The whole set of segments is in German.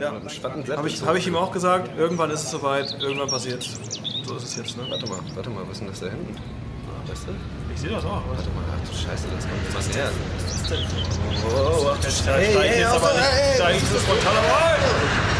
Ja. Habe ich, hab ich ihm auch gesagt, irgendwann ist es soweit, irgendwann passiert So ist es jetzt, ne? Warte mal, warte mal, was ist denn das da hinten? Weißt du? Ich sehe das auch. Warte mal, ach du Scheiße, das kommt was her. Was ist denn? Oh, ach, der steigt jetzt aber nicht, steigt so spontan rein.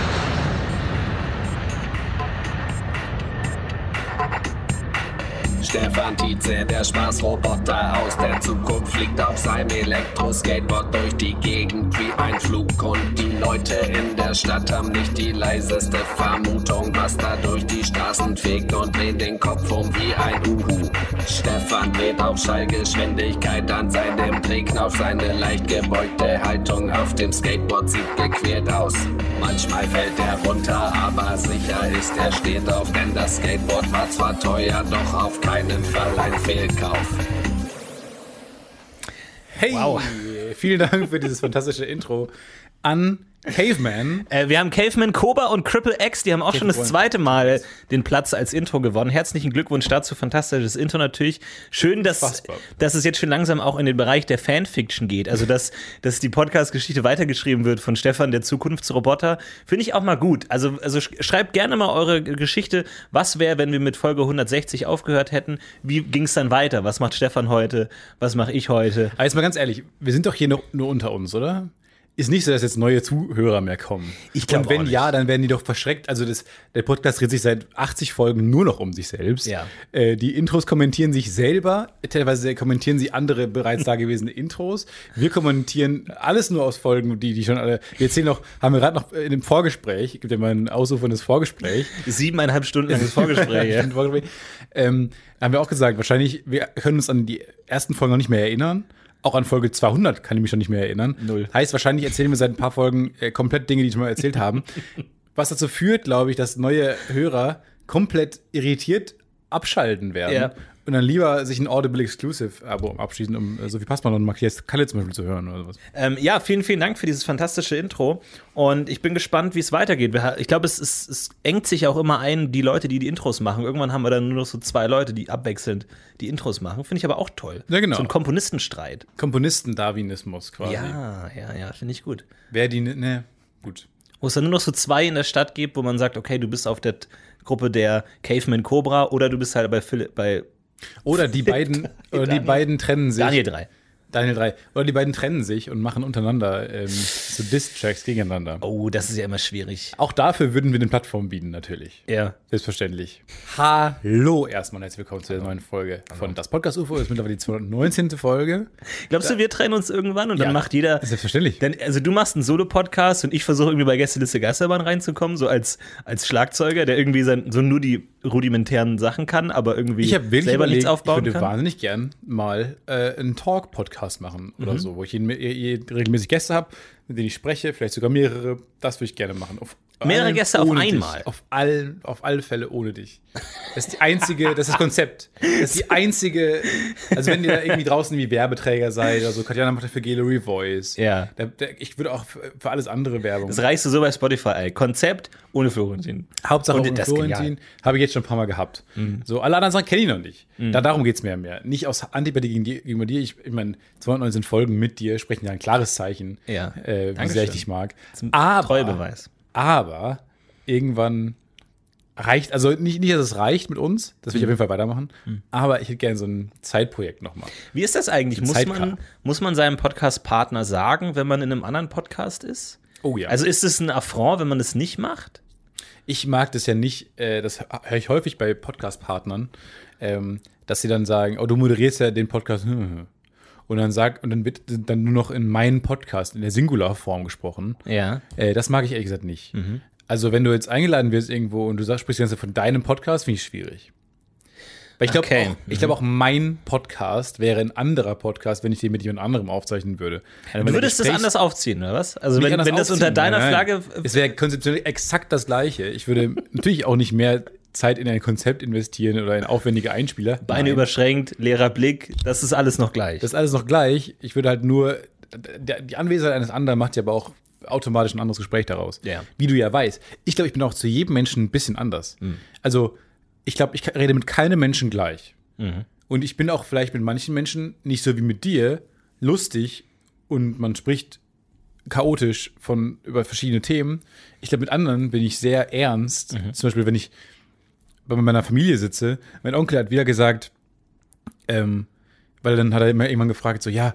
Stefan Tietze, der Spaßroboter aus der Zukunft, fliegt auf seinem Elektroskateboard durch die Gegend wie ein Flug. Und die Leute in der Stadt haben nicht die leiseste Vermutung, was da durch die Straßen fegt und drehen den Kopf um wie ein Uhu. Stefan dreht auf Schallgeschwindigkeit an seinem Drehknopf, seine leicht gebeugte Haltung auf dem Skateboard sieht gequert aus. Manchmal fällt er runter, aber sicher ist er steht auf, denn das Skateboard war zwar teuer, doch auf keinen Fall ein Fehlkauf. Hey, Wow. vielen Dank für dieses fantastische Intro an Caveman. Äh, wir haben Caveman Koba und Cripple X, die haben auch schon das zweite Mal den Platz als Intro gewonnen. Herzlichen Glückwunsch dazu, fantastisches Intro natürlich. Schön, dass, dass es jetzt schon langsam auch in den Bereich der Fanfiction geht. Also, dass, dass die Podcast-Geschichte weitergeschrieben wird von Stefan, der Zukunftsroboter. Finde ich auch mal gut. Also, also sch- schreibt gerne mal eure Geschichte. Was wäre, wenn wir mit Folge 160 aufgehört hätten? Wie ging es dann weiter? Was macht Stefan heute? Was mache ich heute? Aber jetzt mal ganz ehrlich, wir sind doch hier nur, nur unter uns, oder? Ist nicht so, dass jetzt neue Zuhörer mehr kommen. Ich glaub Und wenn ja, dann werden die doch verschreckt. Also das, der Podcast dreht sich seit 80 Folgen nur noch um sich selbst. Ja. Äh, die Intros kommentieren sich selber. Teilweise kommentieren sie andere bereits dagewesene Intros. Wir kommentieren alles nur aus Folgen, die, die schon alle. Wir erzählen noch, haben wir gerade noch in dem Vorgespräch, gibt ja mal ein ausuferndes Vorgespräch. Siebeneinhalb Stunden langes Vorgespräch. ja. Vorgespräch. Ähm, haben wir auch gesagt, wahrscheinlich, wir können uns an die ersten Folgen noch nicht mehr erinnern. Auch an Folge 200 kann ich mich schon nicht mehr erinnern. Null. Heißt, wahrscheinlich erzählen wir seit ein paar Folgen äh, komplett Dinge, die wir mal erzählt haben. Was dazu führt, glaube ich, dass neue Hörer komplett irritiert abschalten werden. Ja. Und dann lieber sich ein Audible Exclusive Abo abschließen, um äh, Sophie Passmann und Matthias Kalle zum Beispiel zu hören oder was. Ähm, ja, vielen, vielen Dank für dieses fantastische Intro. Und ich bin gespannt, wie es weitergeht. Ich glaube, es, es, es engt sich auch immer ein, die Leute, die die Intros machen. Irgendwann haben wir dann nur noch so zwei Leute, die abwechselnd die Intros machen. Finde ich aber auch toll. Ja, genau. So ein Komponistenstreit. Komponisten-Darwinismus quasi. Ja, ja, ja, finde ich gut. Wer die, ne, gut. Wo es dann nur noch so zwei in der Stadt gibt, wo man sagt, okay, du bist auf der Gruppe der Caveman Cobra oder du bist halt bei, Philipp, bei Oder die beiden, oder die beiden trennen sich. Daniel 3. Daniel 3. Oder die beiden trennen sich und machen untereinander ähm, so Diss-Tracks gegeneinander. Oh, das ist ja immer schwierig. Auch dafür würden wir eine Plattform bieten, natürlich. Ja. Selbstverständlich. Hallo erstmal und herzlich willkommen zu der neuen Folge von Das Podcast UFO. Das ist mittlerweile die 219. Folge. Glaubst du, wir trennen uns irgendwann und dann Ja, macht jeder. Selbstverständlich. Dann, also du machst einen Solo-Podcast und ich versuche irgendwie bei Gästeliste Geisterbahn reinzukommen, so als, als Schlagzeuger, der irgendwie sein, so nur die rudimentären Sachen kann, aber irgendwie Ich selber überlegt, nichts ich aufbauen würde kann. wahnsinnig gern mal äh, einen Talk-Podcast machen Mhm. oder so, wo ich jeden, je, je, regelmäßig Gäste habe, mit denen ich spreche, vielleicht sogar mehrere. Das würde ich gerne machen. Auf Mehrere Gäste auf ohne einmal? Dich. Auf, allen, auf alle Fälle ohne dich. Das ist die einzige, das ist das Konzept. Das ist die einzige, also wenn ihr da irgendwie draußen wie Werbeträger seid oder so, Katjana macht dafür Gallery Voice. Ja. Da, da, ich würde auch für, für alles andere Werbung Das reichst du so bei Spotify. ey. Konzept ohne Florentin. Hauptsache Und und ist Florentin habe ich jetzt schon ein paar Mal gehabt. So, alle anderen Sachen kenne ich noch nicht. Da, darum geht es mir mehr. Nicht aus Antipathie gegen die- gegenüber dir. Ich, ich meine, 219 Folgen mit dir sprechen ja ein klares Zeichen, Ja. äh, wie sehr ich dich mag. Aber, Treubeweis. Aber irgendwann reicht, also nicht, nicht, dass es reicht mit uns, das will ich auf jeden Fall weitermachen, aber ich hätte gerne so ein Zeitprojekt nochmal. Wie ist das eigentlich? Muss man, muss man seinem Podcast-Partner sagen, wenn man in einem anderen Podcast ist? Oh ja. Also ist es ein Affront, wenn man es nicht macht? ich mag das ja nicht, äh, das höre ich häufig bei Podcast-Partnern, ähm, dass sie dann sagen, oh, du moderierst ja den Podcast. hm, hm. Und dann sagt, und dann wird dann nur noch in meinen Podcast, in der Singularform gesprochen. Ja. Äh, das mag ich ehrlich gesagt nicht. Also, wenn du jetzt eingeladen wirst irgendwo und du sagst, sprichst die ganze Zeit von deinem Podcast, finde ich schwierig. Weil ich glaube Okay. auch, ich glaube auch, mein Podcast wäre ein anderer Podcast, wenn ich den mit jemand anderem aufzeichnen würde. Also, Du würdest das Gesprächs- anders aufziehen, oder was? Also wenn, wenn das unter deiner Nein, Flagge nein. Es wäre konzeptionell exakt das Gleiche. Ich würde natürlich auch nicht mehr Zeit in ein Konzept investieren oder in aufwendige Einspieler. Beine Nein. überschränkt, leerer Blick, das ist alles noch gleich. Das ist alles noch gleich. Ich würde halt nur. Die Anwesenheit eines anderen macht ja aber auch automatisch ein anderes Gespräch daraus. Ja. Wie du ja weißt. Ich glaube, ich bin auch zu jedem Menschen ein bisschen anders. Hm. Also, ich glaube, ich rede mit keinem Menschen gleich. Mhm. Und ich bin auch vielleicht mit manchen Menschen nicht so wie mit dir lustig und man spricht chaotisch von über verschiedene Themen. Ich glaube, mit anderen bin ich sehr ernst. Mhm. Zum Beispiel, wenn ich bei meiner Familie sitze, mein Onkel hat wieder gesagt, ähm, weil dann hat er immer irgendwann gefragt, so, ja,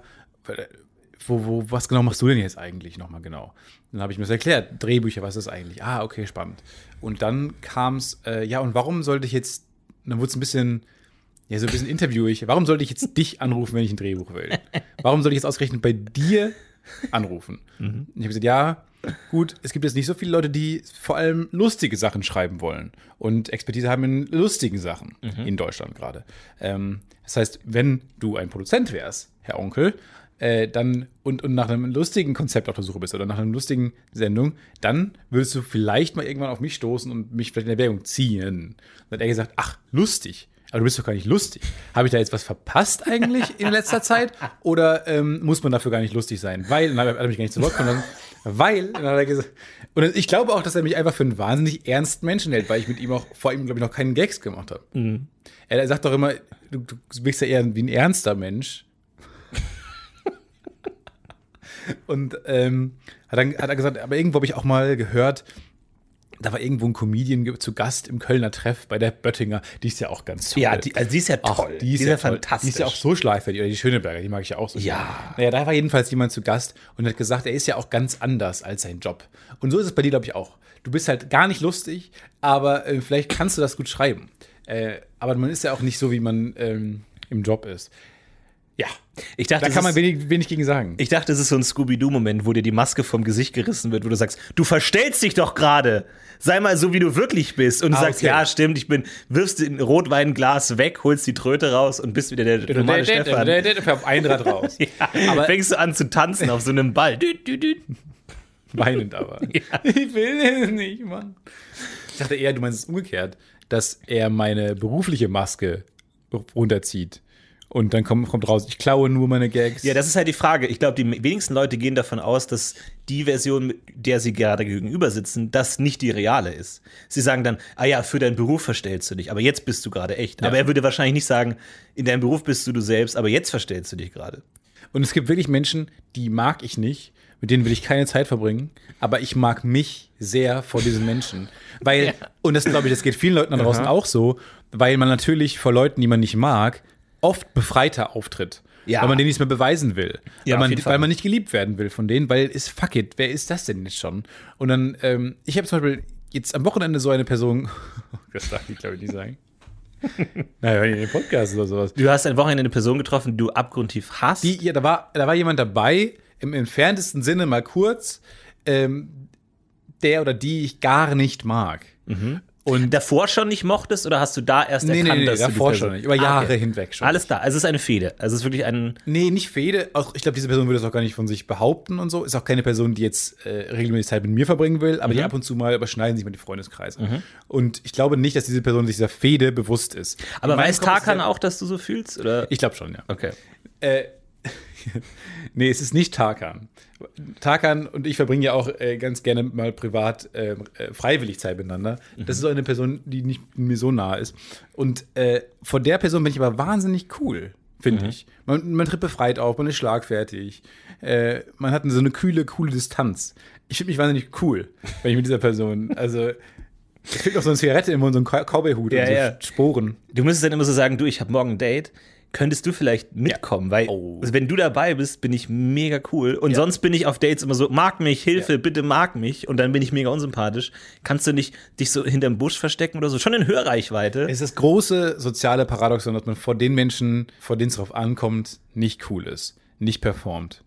wo, wo, was genau machst du denn jetzt eigentlich nochmal genau? Dann habe ich mir das erklärt, Drehbücher, was ist eigentlich? Ah, okay, spannend. Und dann kam es, äh, ja, und warum sollte ich jetzt, dann wurde es ein bisschen, ja, so ein bisschen interviewig, warum sollte ich jetzt dich anrufen, wenn ich ein Drehbuch will? Warum soll ich jetzt ausgerechnet bei dir anrufen? Und ich habe gesagt, ja, gut, es gibt jetzt nicht so viele Leute, die vor allem lustige Sachen schreiben wollen und Expertise haben in lustigen Sachen in Deutschland gerade. Ähm, das heißt, wenn du ein Produzent wärst, Herr Onkel, äh, dann und, und nach einem lustigen Konzept auf der Suche bist oder nach einer lustigen Sendung, dann würdest du vielleicht mal irgendwann auf mich stoßen und mich vielleicht in Erwägung ziehen. Dann hat er gesagt, ach, lustig. Aber du bist doch gar nicht lustig. Habe ich da jetzt was verpasst eigentlich in letzter Zeit? Oder ähm, muss man dafür gar nicht lustig sein? Weil, dann hat er mich gar nicht zu Wort kommen lassen, weil, dann hat er gesagt, und ich glaube auch, dass er mich einfach für einen wahnsinnig ernsten Menschen hält, weil ich mit ihm auch vor ihm, glaube ich, noch keinen Gags gemacht habe. Er, er sagt doch immer, du, du wirkst ja eher wie ein ernster Mensch. Und ähm, hat, dann, hat er gesagt, aber irgendwo habe ich auch mal gehört, da war irgendwo ein Comedian zu Gast im Kölner Treff bei der Böttinger. Die ist ja auch ganz toll. Ja, die, also die ist ja Ach, toll. die ist, ja, ja toll. fantastisch. Die ist ja auch so schleifert. Oder die Schöneberger, die mag ich ja auch so. Ja. Naja, da war jedenfalls jemand zu Gast und hat gesagt, er ist ja auch ganz anders als sein Job. Und so ist es bei dir, glaube ich, auch. Du bist halt gar nicht lustig, aber äh, vielleicht kannst du das gut schreiben. Äh, aber man ist ja auch nicht so, wie man ähm, im Job ist. Ja, Ich dachte, da kann man wenig, wenig gegen sagen. Ich dachte, es ist so ein Scooby-Doo-Moment, wo dir die Maske vom Gesicht gerissen wird, wo du sagst, du verstellst dich doch gerade. Sei mal so, wie du wirklich bist. Und du Ah, sagst, okay. ja, stimmt, ich bin, wirfst ein Rotweinglas weg, holst die Tröte raus und bist wieder der normale Stefan. Der, der, der, auf ein Rad raus. Ja, Aber- fängst du an zu tanzen auf so einem Ball. Weinend aber. Ich will es nicht, Mann. Ich dachte eher, du meinst es umgekehrt, dass er meine berufliche Maske runterzieht. Und dann kommt, kommt raus, ich klaue nur meine Gags. Ja, das ist halt die Frage. Ich glaube, die wenigsten Leute gehen davon aus, dass die Version, mit der sie gerade gegenüber sitzen, das nicht die reale ist. Sie sagen dann, ah ja, für deinen Beruf verstellst du dich, aber jetzt bist du gerade echt. Aber er würde wahrscheinlich nicht sagen, in deinem Beruf bist du du selbst, aber jetzt verstellst du dich gerade. Und es gibt wirklich Menschen, die mag ich nicht, mit denen will ich keine Zeit verbringen, aber ich mag mich sehr vor diesen Menschen. Weil, und das glaube ich, das geht vielen Leuten da draußen auch so, weil man natürlich vor Leuten, die man nicht mag, oft befreiter auftritt. Ja. Weil man denen nichts mehr beweisen will. Ja, weil, man, weil man nicht geliebt werden will von denen, weil ist fuck it, wer ist das denn jetzt schon? Und dann, ähm, ich habe zum Beispiel jetzt am Wochenende so eine Person, das darf ich glaube ich nicht sagen. naja, wenn ihr den Podcast oder sowas. Du hast ein Wochenende eine Person getroffen, die du abgrundtief hasst. Die, ja, da war, da war jemand dabei, im entferntesten Sinne mal kurz, ähm, der oder die ich gar nicht mag. Und davor schon nicht mochtest oder hast du da erst Nee, nee, erkannt, nee, dass du die davor schon nicht, über Jahre hinweg schon. Alles da. Also es ist eine Fehde. Also es ist wirklich ein. Nee, nicht Fede. Auch, ich glaube, diese Person würde das auch gar nicht von sich behaupten und so. Ist auch keine Person, die jetzt äh, regelmäßig Zeit mit mir verbringen will, aber die Mhm. ab und zu mal überschneiden sich mit den Freundeskreisen. Und ich glaube nicht, dass diese Person sich dieser Fede bewusst ist. Aber weiß Tarkan ja- auch, dass du so fühlst? Oder? Ich glaube schon, ja. Okay. Äh, nee, es ist nicht Tarkan. Tarkan und ich verbringen ja auch äh, ganz gerne mal privat äh, äh, freiwillig Zeit miteinander. Das ist so eine Person, die nicht mir so nah ist. Und äh, vor der Person bin ich aber wahnsinnig cool, finde ich. Man, man tritt befreit auf, man ist schlagfertig. Äh, man hat so eine kühle, coole Distanz. Ich finde mich wahnsinnig cool, wenn ich mit dieser Person, also es fehlt noch so eine Zigarette im Mund, so ein Cow- Cowboy-Hut Ja, und so ja. Sporen. Du müsstest dann immer so sagen, du, ich habe morgen ein Date. Könntest du vielleicht mitkommen? Weil, Oh. also wenn du dabei bist, bin ich mega cool. Und sonst bin ich auf Dates immer so, mag mich, Hilfe, Ja. bitte mag mich. Und dann bin ich mega unsympathisch. Kannst du nicht dich so hinterm Busch verstecken oder so? Schon in Hörreichweite. Es ist das große soziale Paradoxon, dass man vor den Menschen, vor denen es drauf ankommt, nicht cool ist, nicht performt.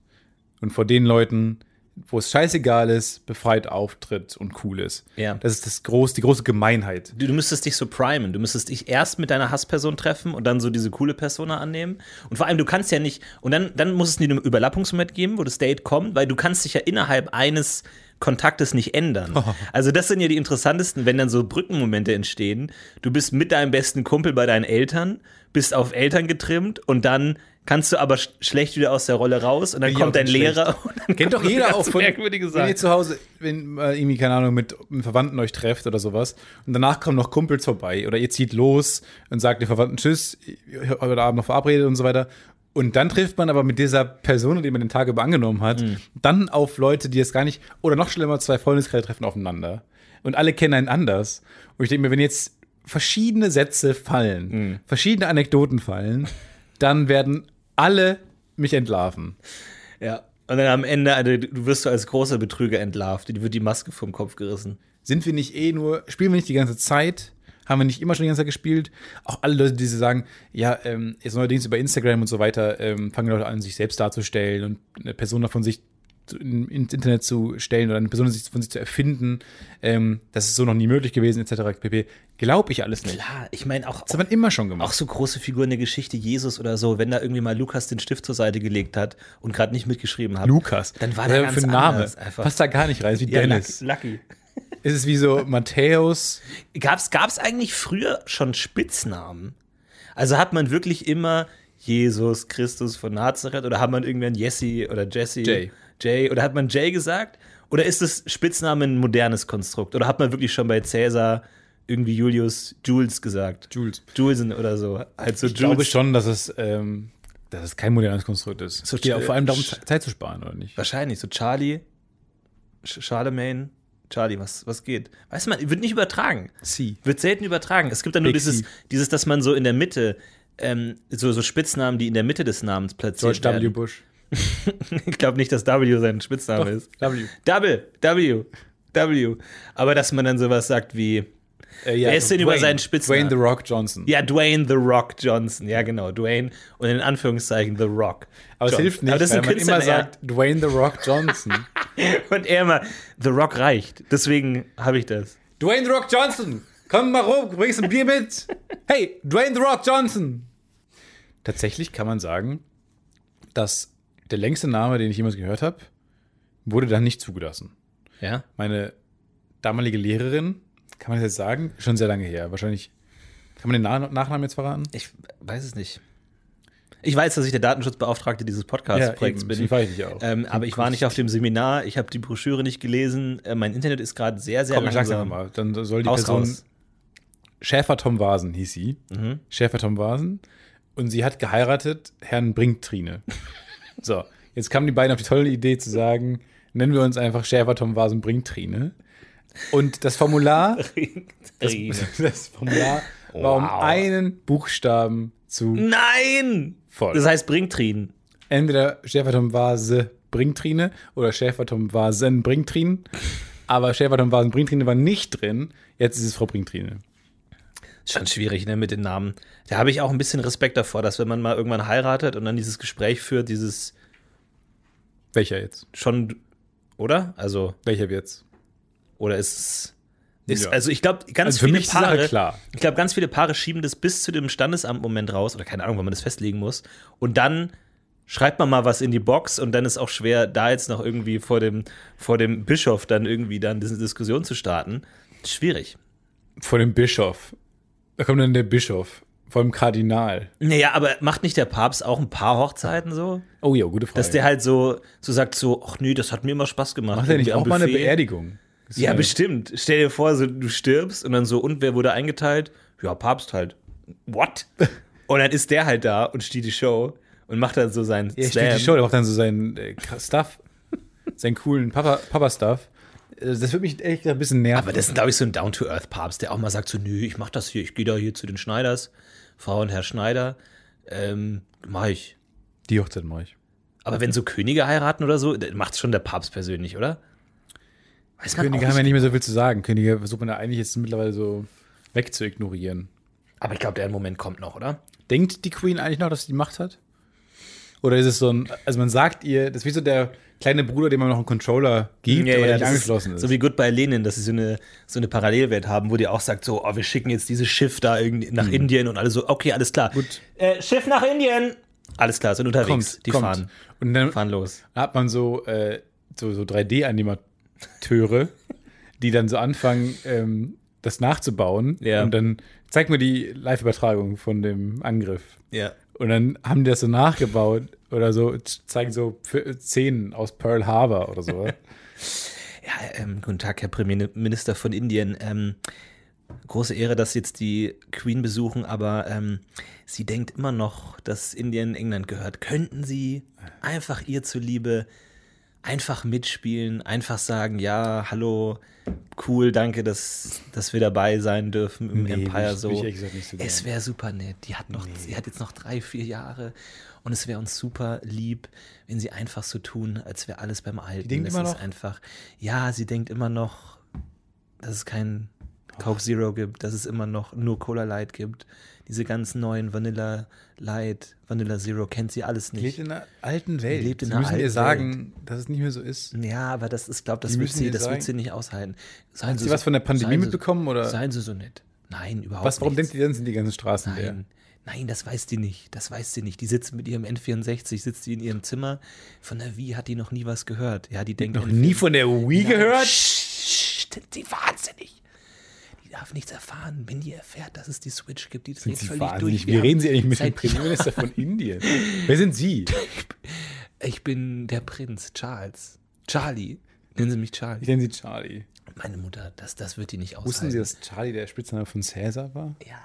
Und vor den Leuten, wo es scheißegal ist, befreit auftritt und cool ist. Ja. Das ist das groß, die große Gemeinheit. Du, du müsstest dich so primen. Du müsstest dich erst mit deiner Hassperson treffen und dann so diese coole Persona annehmen. Und vor allem, du kannst ja nicht, und dann, dann muss es nie einen Überlappungsmoment geben, wo das Date kommt, weil du kannst dich ja innerhalb eines Kontaktes nicht ändern. Also das sind ja die interessantesten, wenn dann so Brückenmomente entstehen. Du bist mit deinem besten Kumpel bei deinen Eltern, bist auf Eltern getrimmt und dann kannst du aber sch schlecht wieder aus der Rolle raus und dann Bin kommt dein Lehrer und dann Kennt doch jeder auch von, merkwürdige wenn Sachen. ihr zu Hause, wenn äh, irgendwie, keine Ahnung, mit einem Verwandten euch trefft oder sowas und danach kommen noch Kumpels vorbei oder ihr zieht los und sagt den Verwandten Tschüss, heute Abend noch verabredet und so weiter Und dann trifft man aber mit dieser Person, die man den Tag über angenommen hat, Mhm. dann auf Leute, die es gar nicht, oder noch schlimmer, zwei Freundeskreise treffen aufeinander. Und alle kennen einen anders. Und ich denke mir, wenn jetzt verschiedene Sätze fallen, Mhm. verschiedene Anekdoten fallen, dann werden alle mich entlarven. Ja. Und dann am Ende, also, du wirst so als großer Betrüger entlarvt. Dir wird die Maske vom Kopf gerissen. Sind wir nicht eh nur, spielen wir nicht die ganze Zeit? Haben wir nicht immer schon die ganze Zeit gespielt? Auch alle Leute, die sagen, ja, ähm, jetzt neuerdings über Instagram und so weiter, ähm, fangen Leute an, sich selbst darzustellen und eine Person davon sich in, ins Internet zu stellen oder eine Person von sich zu erfinden. Ähm, das ist so noch nie möglich gewesen, etc. pp. Glaube ich alles nicht. Klar, ich meine auch, Das hat man immer schon auch gemacht. so große Figuren der Geschichte, Jesus oder so, wenn da irgendwie mal Lukas den Stift zur Seite gelegt hat und gerade nicht mitgeschrieben hat. Lukas. Dann war der ganz für ein Name. einfach. Passt da gar nicht rein, ist wie ja, Dennis. Lucky. Lucky. Ist es wie so Matthäus. Gab's, gab's eigentlich früher schon Spitznamen? Also hat man wirklich immer Jesus Christus von Nazareth oder hat man irgendwann Jesse oder Jesse? Jay. Jay oder hat man Jay gesagt? Oder ist das Spitzname ein modernes Konstrukt? Oder hat man wirklich schon bei Cäsar irgendwie Julius Jules gesagt? Jules. Julesen oder so. Halt so Ich glaube schon, dass es, ähm, dass es kein modernes Konstrukt ist. So es geht auch sch- vor allem darum, sch- Zeit zu sparen, oder nicht? Wahrscheinlich. So Charlie, Sch- Charlemagne. Charlie, was, was geht? Weiß man, wird nicht übertragen. Sie. Wird selten übertragen. Es gibt dann nur Big dieses, C. dieses, dass man so in der Mitte, ähm, so, so Spitznamen, die in der Mitte des Namens platziert George W. werden. Bush. Ich glaube nicht, dass W sein Spitzname ist. W. Double, W, W. Aber dass man dann sowas sagt wie, Äh, ja, Wer ist denn über Dwayne. seinen Spitznamen? Dwayne The Rock Johnson. ja, Dwayne The Rock Johnson. Ja, genau, Dwayne und in Anführungszeichen The Rock. Aber es Johnson. hilft nicht, Aber das ist weil man immer sagt, Dwayne The Rock Johnson. Und er immer, The Rock reicht. Deswegen habe ich das. Dwayne The Rock Johnson, komm mal rum, bringst ein Bier mit. Hey, Dwayne The Rock Johnson. Tatsächlich kann man sagen, dass der längste Name, den ich jemals gehört habe, wurde dann nicht zugelassen. Ja? Meine damalige Lehrerin, kann man das jetzt sagen? Schon sehr lange her. Wahrscheinlich, kann man den Na Nachnamen jetzt verraten? Ich weiß es nicht. Ich weiß, dass ich der Datenschutzbeauftragte dieses Podcast-Projekts eben, bin. deswegen weiß ich auch. Ähm, aber ich war nicht auf dem Seminar, ich habe die Broschüre nicht gelesen. Äh, mein Internet ist gerade sehr, sehr Komm, ich sag's langsam. mal. Dann soll die Haus Person. raus. Schäfer Tom Vasen hieß sie. Mhm. Schäfer Tom Vasen. Und sie hat geheiratet Herrn Brinktrine. So, jetzt kamen die beiden auf die tolle Idee zu sagen, nennen wir uns einfach Schäfer Tom Vasen Brinktrine. Und das Formular, das, das Formular war um Wow. einen Buchstaben zu Nein! voll. Das heißt Bringtrin. entweder Schäfer Tom Vase Brinktrine oder Schäfer Tom Vasen Brinktrine. Aber Schäfer Tom Vasen Brinktrine war nicht drin. Jetzt ist es Frau Brinktrine. Schon schwierig, ne, mit den Namen. Da habe ich auch ein bisschen Respekt davor, dass wenn man mal irgendwann heiratet und dann dieses Gespräch führt, dieses Welcher jetzt? schon, oder? Also, Welcher wird's? oder ist es. Ist, Ja. Also ich glaube, ganz Also viele Paare, klar. ich glaube, ganz viele Paare schieben das bis zu dem Standesamt-Moment raus, oder keine Ahnung, wann man das festlegen muss. Und dann schreibt man mal was in die Box und dann ist auch schwer, da jetzt noch irgendwie vor dem, vor dem Bischof dann irgendwie dann diese Diskussion zu starten. Schwierig. Vor dem Bischof. Da kommt dann der Bischof. Vor dem Kardinal. Naja, aber macht nicht der Papst auch ein paar Hochzeiten so? Oh ja, gute Frage. Dass der halt so, so sagt so, ach nee, das hat mir immer Spaß gemacht. Macht er nicht auch mal eine. Beerdigung? Das Ja, bestimmt. Stell dir vor, so, du stirbst und dann so, und wer wurde eingeteilt? Ja, Papst halt. What? und dann ist der halt da und stiehlt die Show und macht dann so seinen Ja, steht die Show, der macht dann so seinen äh, Stuff. seinen coolen Papa- Papa-Stuff. Äh, das würde mich echt ein bisschen nerven. Aber das ist, glaube ich, so ein Down-to-Earth-Papst, der auch mal sagt so, nö, ich mach das hier, ich gehe da hier zu den Schneiders, Frau und Herr Schneider, ähm, mach ich. die Hochzeit mache ich. Aber wenn so Könige heiraten oder so, macht schon der Papst persönlich, oder? Weiß man Könige haben ja nicht. nicht mehr so viel zu sagen. Könige versucht man ja eigentlich jetzt mittlerweile so wegzuignorieren. Aber ich glaube, der Moment kommt noch, oder? Denkt die Queen eigentlich noch, dass sie die Macht hat? Oder ist es so ein, also man sagt ihr, das ist wie so der kleine Bruder, dem man noch einen Controller gibt, aber der nicht das angeschlossen ist. So wie Goodbye Lenin, dass sie so eine, so eine Parallelwelt haben, wo die auch sagt, so, oh, wir schicken jetzt dieses Schiff da irgendwie nach Indien und alle so, okay, alles klar. Gut. Äh, Schiff nach Indien! Alles klar, sind unterwegs. kommt, die kommt. fahren. Und dann Fahren los. hat man so, äh, so, so 3D-Animateure, die dann so anfangen, ähm, das nachzubauen. Ja. Und dann zeigt mir die Live-Übertragung von dem Angriff. Ja. Und dann haben die das so nachgebaut oder so, zeigen so Szenen aus Pearl Harbor oder so. Ja, ähm, guten Tag, Herr Premierminister von Indien. Ähm, große Ehre, dass jetzt die Queen besuchen, aber ähm, sie denkt immer noch, dass Indien England gehört. Könnten Sie einfach ihr zuliebe einfach mitspielen, einfach sagen, ja, hallo, cool, danke, dass, dass wir dabei sein dürfen im Nee, Empire ich- so. will ich ehrlich gesagt nicht so es wäre super nett. Die hat noch, sie hat jetzt noch drei, vier Jahre und es wäre uns super lieb, wenn sie einfach so tun, als wäre alles beim Alten. denkt es immer ist noch- einfach, ja, sie denkt immer noch, dass es kein Coke Zero gibt, dass es immer noch nur Cola Light gibt. Diese ganzen neuen Vanilla Light, Vanilla Zero kennt sie alles Die lebt nicht. in einer alten Welt. lebt in Sie einer müssen ihr sagen, dass es nicht mehr so ist. Ja, aber das ist, glaube das wird sie, das wird sie nicht aushalten. Seien Hat sie was von der Pandemie Sie- mitbekommen, oder? Seien Sie so nett. Nein, überhaupt Was, warum nichts. denkt ihr denn, sind die ganzen Straßen leer? Nein, nein, das weiß die nicht. Das weiß sie nicht. Die sitzt mit ihrem N64, sitzt die in ihrem Zimmer. Von der Wii hat die noch nie was gehört. Ja, die denkt Noch N64 nie von der Wii Nein, gehört? Psst, sind sie wahnsinnig. Darf nichts erfahren. Wenn die erfährt, dass es die Switch gibt, die dreht Sind Sie völlig wahnsinnig? durch. Wie reden Sie eigentlich mit dem Premierminister von Indien? Wer sind Sie? Ich bin der Prinz, Charles. Charlie. Nennen Sie mich Charlie. Ich nenne Sie Charlie. Meine Mutter, das, das wird die nicht aushalten. Wussten Sie, dass Charlie der Spitzname von Cäsar war? Ja,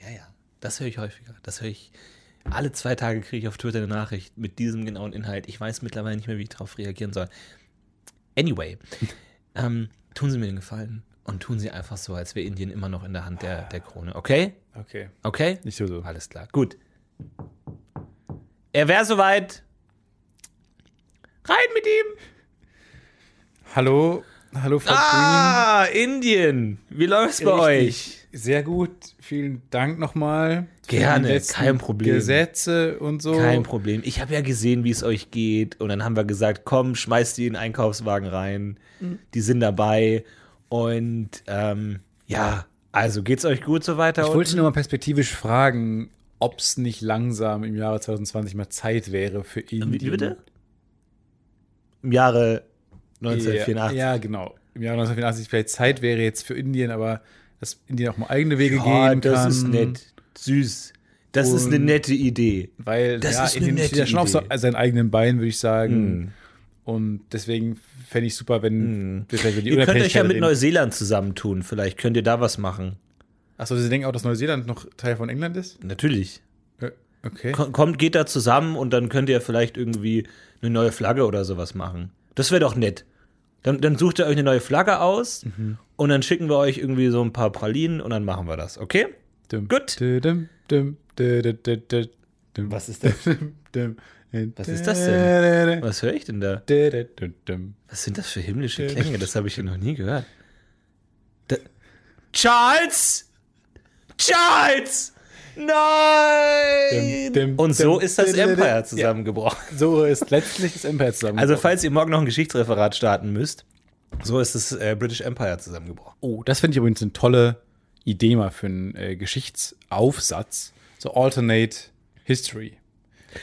ja, ja. Das höre ich häufiger. Das höre ich. Alle zwei Tage kriege ich auf Twitter eine Nachricht mit diesem genauen Inhalt. Ich weiß mittlerweile nicht mehr, wie ich darauf reagieren soll. Anyway, ähm, tun Sie mir den Gefallen und tun Sie einfach so, als wäre Indien immer noch in der Hand der, der Krone. Okay? Okay. Okay? Nicht so so. Alles klar. Gut. Er wäre soweit. Rein mit ihm! Hallo, hallo Frau Ah, Indien! Wie läuft's bei Richtig. euch? Sehr gut. Vielen Dank nochmal. für Gerne, letzten kein Problem. Gesetze und so. Kein Problem. Ich habe ja gesehen, wie es euch geht. Und dann haben wir gesagt, komm, schmeißt die in den Einkaufswagen rein. Die sind dabei. Und ähm, ja, also geht's euch gut so weiter? Ich wollte nur mal perspektivisch fragen, ob es nicht langsam im Jahre 2020 mal Zeit wäre für Indien. Wie bitte? Im Jahre 1984. Ja, ja, genau. Im Jahre 1984 vielleicht Zeit wäre jetzt für Indien, aber dass Indien auch mal eigene Wege Ja, gehen das kann. ist nett. Süß. Das ist eine Und- nette Idee. Weil Das ja, ist eine Indien nette steht ja schon auf Idee. seinen eigenen Beinen, würde ich sagen. Hm. Und deswegen fände ich super, wenn wir vielleicht über die Ihr könnt euch ja mit reden. Neuseeland zusammentun. Vielleicht könnt ihr da was machen. Achso, Sie denken auch, dass Neuseeland noch Teil von England ist? Natürlich. Äh, Okay. Ko- Kommt, geht da zusammen und dann könnt ihr vielleicht irgendwie eine neue Flagge oder sowas machen. Das wäre doch nett. Dann, dann sucht ihr euch eine neue Flagge aus Mhm. und dann schicken wir euch irgendwie so ein paar Pralinen und dann machen wir das, okay? Dum, Gut. dum, dum. Was ist das? Was ist das denn? Was höre ich denn da? Was sind das für himmlische Klänge? Das habe ich ja noch nie gehört. Da Charles! Charles! Nein! Dim, dim, Und so dim, ist das Empire zusammengebrochen. Ja, so ist letztlich das Empire zusammen. Also, falls ihr morgen noch ein Geschichtsreferat starten müsst, so ist das äh, British Empire zusammengebrochen. oh, das finde ich übrigens eine tolle Idee mal für einen äh, Geschichtsaufsatz. So Alternate History.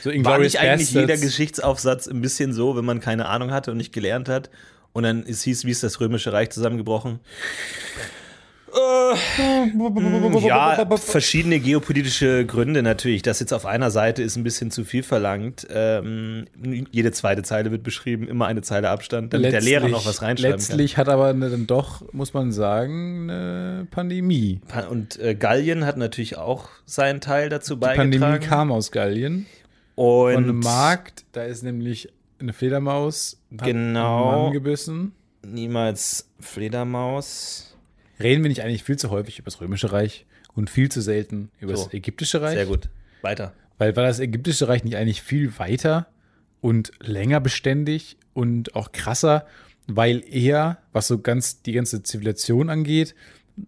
So War nicht eigentlich jeder. Geschichtsaufsatz ein bisschen so, wenn man keine Ahnung hatte und nicht gelernt hat? Und dann es hieß, wie ist das Römische Reich zusammengebrochen? Ja, verschiedene geopolitische Gründe natürlich. Das jetzt auf einer Seite ist ein bisschen zu viel verlangt. Ähm, jede zweite Zeile wird beschrieben, immer eine Zeile Abstand, damit der Lehrer noch was reinschreiben Letztlich hat aber dann doch, muss man sagen, eine Pandemie. kann. Und äh, Gallien hat natürlich auch seinen Teil dazu Die beigetragen. Pandemie kam aus Gallien. Und Von einem Markt, da ist nämlich eine Fledermaus Genau. Mann gebissen. niemals Fledermaus. Reden wir nicht eigentlich viel zu häufig über das Römische Reich und viel zu selten über So. das Ägyptische Reich? Sehr gut. Weiter. Weil war das Ägyptische Reich nicht eigentlich viel weiter und länger beständig und auch krasser, weil er, was so ganz die ganze Zivilisation angeht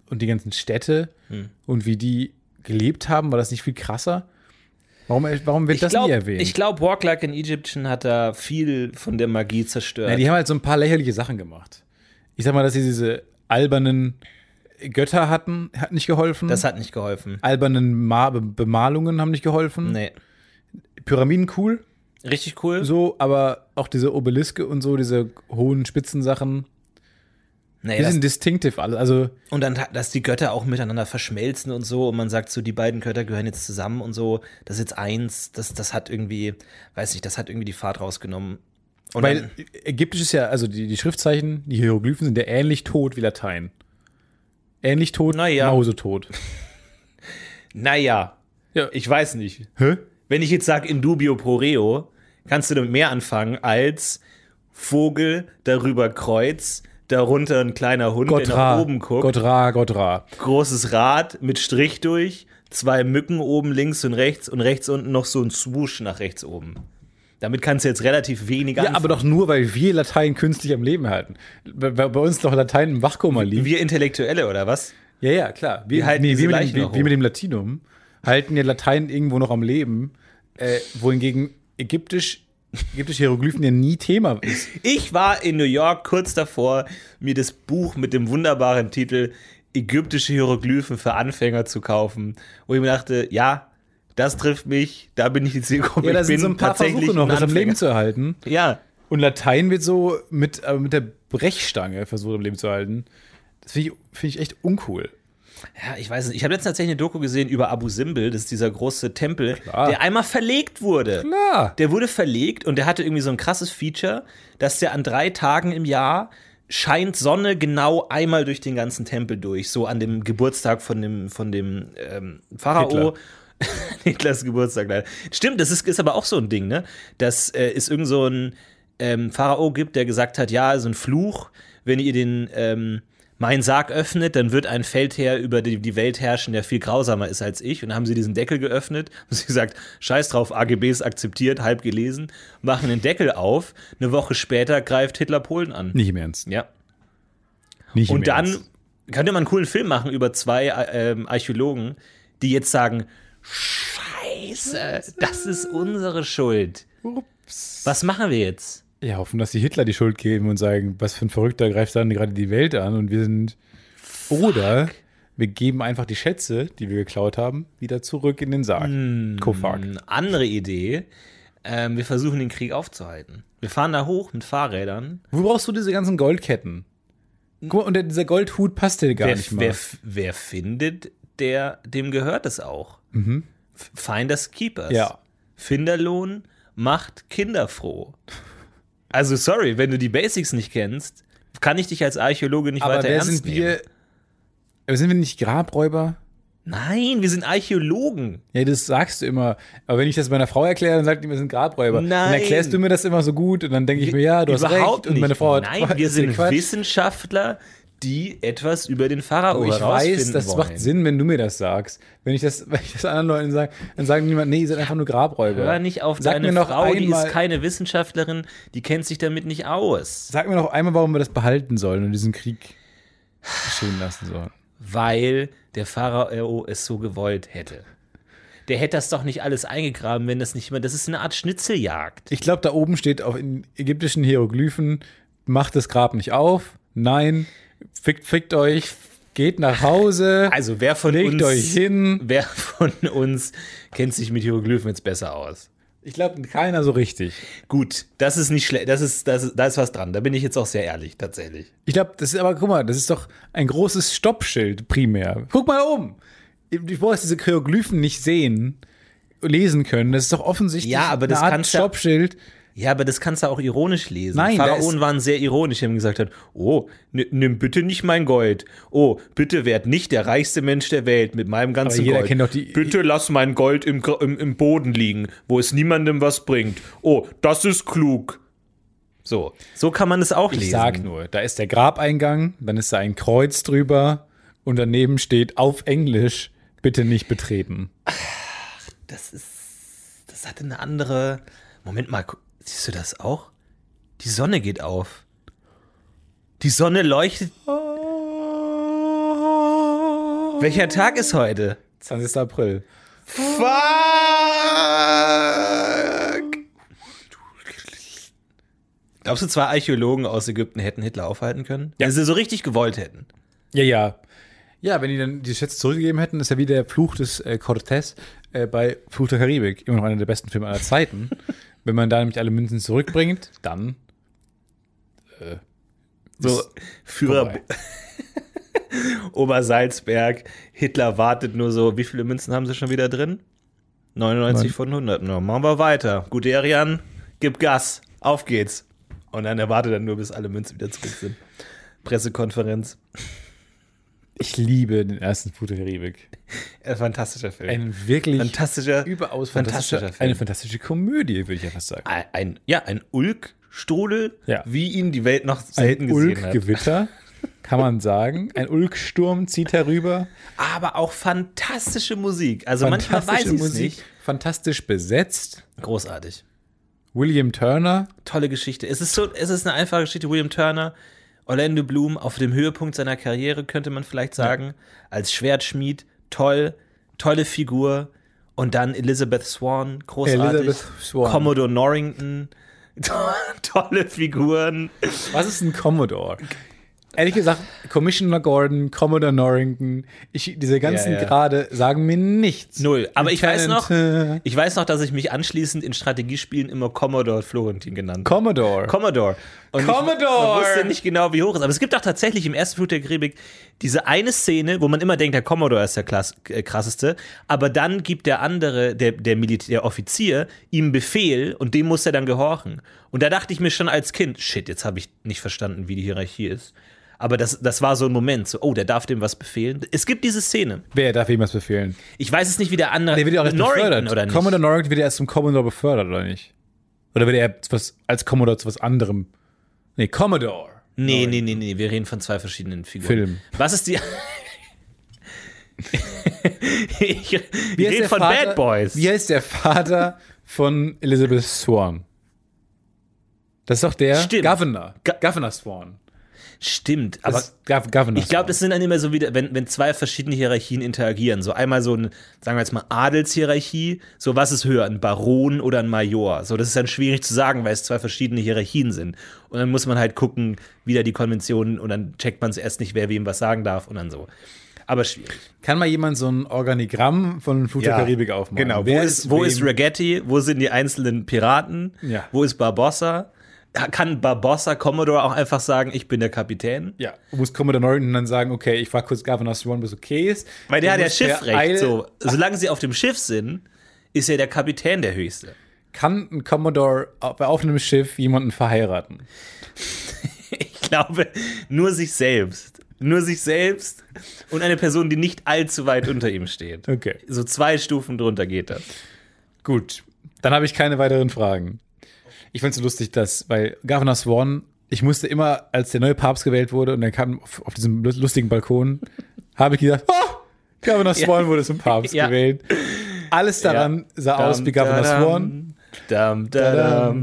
und die ganzen Städte Hm. und wie die gelebt haben, war das nicht viel krasser? Warum, warum wird Ich das nie glaube, erwähnt? ich glaub, Walk Like an Egyptian hat da viel von der Magie zerstört. Ja, die haben halt so ein paar lächerliche Sachen gemacht. Ich sag mal, dass sie diese albernen Götter hatten, hat nicht geholfen. das hat nicht geholfen. albernen Ma Be- Bemalungen haben nicht geholfen. Nee. Pyramiden cool, Richtig cool. so, aber auch diese Obeliske und so, diese hohen Spitzensachen, nee, die das, sind distinctive alle. Also und dann, dass die Götter auch miteinander verschmelzen und so. Und man sagt so, die beiden Götter gehören jetzt zusammen und so. Das ist jetzt eins. Das, das hat irgendwie, weiß nicht, das hat irgendwie die Fahrt rausgenommen. Und weil dann, Ägyptisch ist ja, also die, die Schriftzeichen, die Hieroglyphen sind ja ähnlich tot wie Latein. Ähnlich tot, Naja. mausetot. Naja, Ja. ich weiß nicht. Hä? Wenn ich jetzt sage in dubio pro reo, kannst du damit mehr anfangen als Vogel, darüber Kreuz, darunter ein kleiner Hund, der nach Gottra, oben guckt, Gottra, Gottra. großes Rad mit Strich durch, zwei Mücken oben links und rechts und rechts unten noch so ein Swoosh nach rechts oben. Damit kannst du jetzt relativ wenig Ja, anfangen. aber doch nur, weil wir Latein künstlich am Leben halten. Bei, bei uns doch Latein im Wachkoma liegt. Wir Intellektuelle, oder was? Ja, ja, klar. Wir, Wir halten nee, wir, mit dem, noch wir mit dem Latinum halten ja Latein irgendwo noch am Leben, äh, wohingegen ägyptisch, ägyptische Hieroglyphen ja nie Thema ist. Ich war in New York kurz davor, mir das Buch mit dem wunderbaren Titel Ägyptische Hieroglyphen für Anfänger zu kaufen, wo ich mir dachte, ja, das trifft mich, da bin ich die Zielgruppe. Ja, da sind so ein paar Versuche noch, das am. Leben zu erhalten. Ja, Und Latein wird so mit, äh, mit der Brechstange versucht am Leben zu halten. Das finde ich, find ich echt uncool. Ja, ich weiß nicht. Ich habe letztens tatsächlich eine Doku gesehen über Abu Simbel, das ist dieser große Tempel, Klar. der einmal verlegt wurde. Klar. Der wurde verlegt und der hatte irgendwie so ein krasses Feature, dass der an drei Tagen im Jahr scheint Sonne genau einmal durch den ganzen Tempel durch, so an dem Geburtstag von dem, von dem ähm, Pharao. Hitler. Hitlers Geburtstag leider. Stimmt, das ist, ist aber auch so ein Ding, ne? Dass äh, es irgend so ein ähm, Pharao gibt, der gesagt hat, ja, so ein Fluch, wenn ihr den ähm, meinen Sarg öffnet, dann wird ein Feldherr über die, die Welt herrschen, der viel grausamer ist als ich. Und dann haben sie diesen Deckel geöffnet und sie gesagt, scheiß drauf, AGBs akzeptiert, halb gelesen, machen den Deckel auf. Eine Woche später greift Hitler Polen an. Nicht im Ernst. Ja. Nicht im Und dann Ernst. könnte man einen coolen Film machen über zwei äh, ähm, Archäologen, die jetzt sagen, Scheiße, das ist unsere Schuld. Ups. Was machen wir jetzt? Ja, hoffen, dass die Hitler die Schuld geben und sagen, was für ein Verrückter greift dann gerade die Welt an und wir sind. Oder wir geben einfach die Schätze, die wir geklaut haben, wieder zurück in den Sarg. Hm. Kofag. Eine andere Idee. Ähm, wir versuchen den Krieg aufzuhalten. Wir fahren da hoch mit Fahrrädern. Wo brauchst du diese ganzen Goldketten? Guck mal, und der, dieser Goldhut passt dir gar Wer, nicht mal. wer, wer findet, der, dem gehört es auch. F- Finders Keepers. Mhm. Ja. Finderlohn macht Kinder froh. Also sorry, wenn du die Basics nicht kennst, kann ich dich als Archäologe nicht Aber weiter wer ernst sind nehmen. wir? Aber sind wir nicht Grabräuber? Nein, wir sind Archäologen. Ja, das sagst du immer. Aber wenn ich das meiner Frau erkläre, dann sagt die, wir sind Grabräuber. Dann Nein. erklärst du mir das immer so gut und dann denke ich mir, ja, du hast recht. Und nicht. meine Frau hat Nein, wir sind Quatsch. Wissenschaftler, die etwas über den Pharao Oh, ich weiß, das wollen. macht Sinn, wenn du mir das sagst. Wenn ich das, wenn ich das anderen Leuten sage, dann sagen die immer, nee, ihr seid einfach nur Grabräuber. Hör nicht auf Sag deine mir noch Frau, die einmal- ist keine Wissenschaftlerin, die kennt sich damit nicht aus. Sag mir noch einmal, warum wir das behalten sollen und diesen Krieg geschehen lassen sollen. Weil der Pharao es so gewollt hätte. Der hätte das doch nicht alles eingegraben, wenn das nicht mehr. Das ist eine Art Schnitzeljagd. Ich glaube, da oben steht auf in ägyptischen Hieroglyphen, macht das Grab nicht auf. Nein, fickt, fickt euch, geht nach Hause, Also wer von legt uns, euch hin. wer von uns kennt sich mit Hieroglyphen jetzt besser aus? Ich glaube, keiner so richtig. Gut, das ist nicht schlecht. Das ist, das ist, da ist was dran. Da bin ich jetzt auch sehr ehrlich, tatsächlich. Ich glaube, das ist aber, guck mal, das ist doch ein großes Stoppschild primär. Guck mal um. Ich brauche diese Hieroglyphen nicht sehen, lesen können. Das ist doch offensichtlich Ja, aber das eine Art kannst ja- Stoppschild. Ja, aber das kannst du auch ironisch lesen. Nein, Pharaonen waren sehr ironisch, die haben gesagt, hat, oh, nimm bitte nicht mein Gold. Oh, bitte werd nicht der reichste Mensch der Welt mit meinem ganzen jeder Gold. kennt doch die- bitte lass mein Gold im, im, im Boden liegen, wo es niemandem was bringt. Oh, das ist klug. So, so kann man es auch lesen. Ich sag nur, da ist der Grabeingang, dann ist da ein Kreuz drüber und daneben steht auf Englisch, bitte nicht betreten. das ist, das hat eine andere. Moment mal, siehst du das auch? Die Sonne geht auf. Die Sonne leuchtet. Welcher Tag ist heute? 20. April. Fuck! Glaubst du, zwei Archäologen aus Ägypten hätten Hitler aufhalten können? Wenn sie so richtig gewollt hätten. Ja, ja. Ja, wenn die dann die Schätze zurückgegeben hätten, ist ja wie der Fluch des äh, Cortés äh, bei Fluch der Karibik. Immer noch einer der besten Filme aller Zeiten. wenn man da nämlich alle Münzen zurückbringt, dann So, Ist Führer. Obersalzberg, Hitler wartet nur so, wie viele Münzen haben sie schon wieder drin? 99 Neun. von 100. Na, machen wir weiter. Guderian, gib Gas, auf geht's. Und dann erwartet er nur, bis alle Münzen wieder zurück sind. Pressekonferenz. Ich liebe den ersten Fluch der Karibik. Ein fantastischer Film. Ein wirklich fantastischer, überaus fantastischer fantastischer, Film. eine fantastische Komödie, würde ich fast sagen. ein, ein, ja, ein Ulkstrudel, Ja. wie ihn die Welt noch selten Ein gesehen hat. Ulk-Gewitter, kann man sagen. Ein Ulk-Sturm zieht herüber. Aber auch fantastische Musik. Also manchmal weiß Fantastische ich es Musik, nicht. fantastisch besetzt. Großartig. William Turner, Tolle Geschichte. Es ist so, es ist eine einfache Geschichte. William Turner, Orlando Bloom auf dem Höhepunkt seiner Karriere, könnte man vielleicht sagen. Als Schwertschmied, toll, tolle Figur. Und dann Elizabeth Swan, großartig. Elizabeth Swan. Commodore Norrington, tolle Figuren. was ist ein Commodore? Ehrlich gesagt, Commissioner Gordon, Commodore Norrington, ich, diese ganzen Ja, ja. Grade sagen mir nichts. Null. Aber ich weiß noch, ich weiß noch, dass ich mich anschließend in Strategiespielen immer Commodore Florentin genannt habe. Commodore. Commodore. Und Commodore! Ich, man wusste nicht genau, wie hoch es ist. Aber es gibt auch tatsächlich im ersten Flug der Karibik diese eine Szene, wo man immer denkt, der Commodore ist der Klass, äh, krasseste. Aber dann gibt der andere, der, der Militäroffizier, ihm Befehl und dem muss er dann gehorchen. Und da dachte ich mir schon als Kind, shit, jetzt habe ich nicht verstanden, wie die Hierarchie ist. Aber das, das war so ein Moment, so, oh, der darf dem was befehlen. Es gibt diese Szene. Wer darf ihm was befehlen? Ich weiß es nicht, wie der andere. Der wird ja auch erst Norrington befördert. oder nicht? Commodore Norrington wird ja erst zum Commodore befördert, oder nicht? Oder wird er was, als Commodore zu was anderem? Nee, Commodore. Nee, nee, nee, nee, wir reden von zwei verschiedenen Figuren. Film. Was ist die. ich Wie rede von Vater- Bad Boys. Wie heißt der Vater von Elizabeth Swan? Das ist doch der Stimmt. Governor. Governor Swan. Stimmt, Aber ich glaube, das sind dann immer so wieder, wenn, wenn zwei verschiedene Hierarchien interagieren. So einmal so ein, sagen wir jetzt mal, Adelshierarchie. So, was ist höher, ein Baron oder ein Major? So, das ist dann schwierig zu sagen, weil es zwei verschiedene Hierarchien sind. Und dann muss man halt gucken, wieder die Konventionen und dann checkt man es erst nicht, wer wem was sagen darf und dann so. Aber schwierig. Kann mal jemand so ein Organigramm von Flut der Karibik aufmachen? Genau. Wer wo ist, wo ist Ragetti? Wo sind die einzelnen Piraten? Ja. Wo ist Barbossa? Kann Barbossa Commodore auch einfach sagen, ich bin der Kapitän? Ja, muss Commodore Norrington dann sagen, okay, ich frage kurz Governor Swan, bis okay ist. Weil der hat ja Schiffrecht. So, solange sie auf dem Schiff sind, ist ja der Kapitän der Höchste. Kann ein Commodore bei offenem Schiff jemanden verheiraten? Ich glaube, nur sich selbst. Nur sich selbst und eine Person, die nicht allzu weit unter ihm steht. Okay. So zwei Stufen drunter geht das. Gut, dann habe ich keine weiteren Fragen. Ich fand es so lustig, dass, weil Governor Swan, ich musste immer, als der neue Papst gewählt wurde und er kam auf, auf diesem lustigen Balkon, habe ich gedacht, oh, Governor Swan wurde zum Papst Ja. gewählt. Alles daran sah aus wie Governor Swan. Dam, da,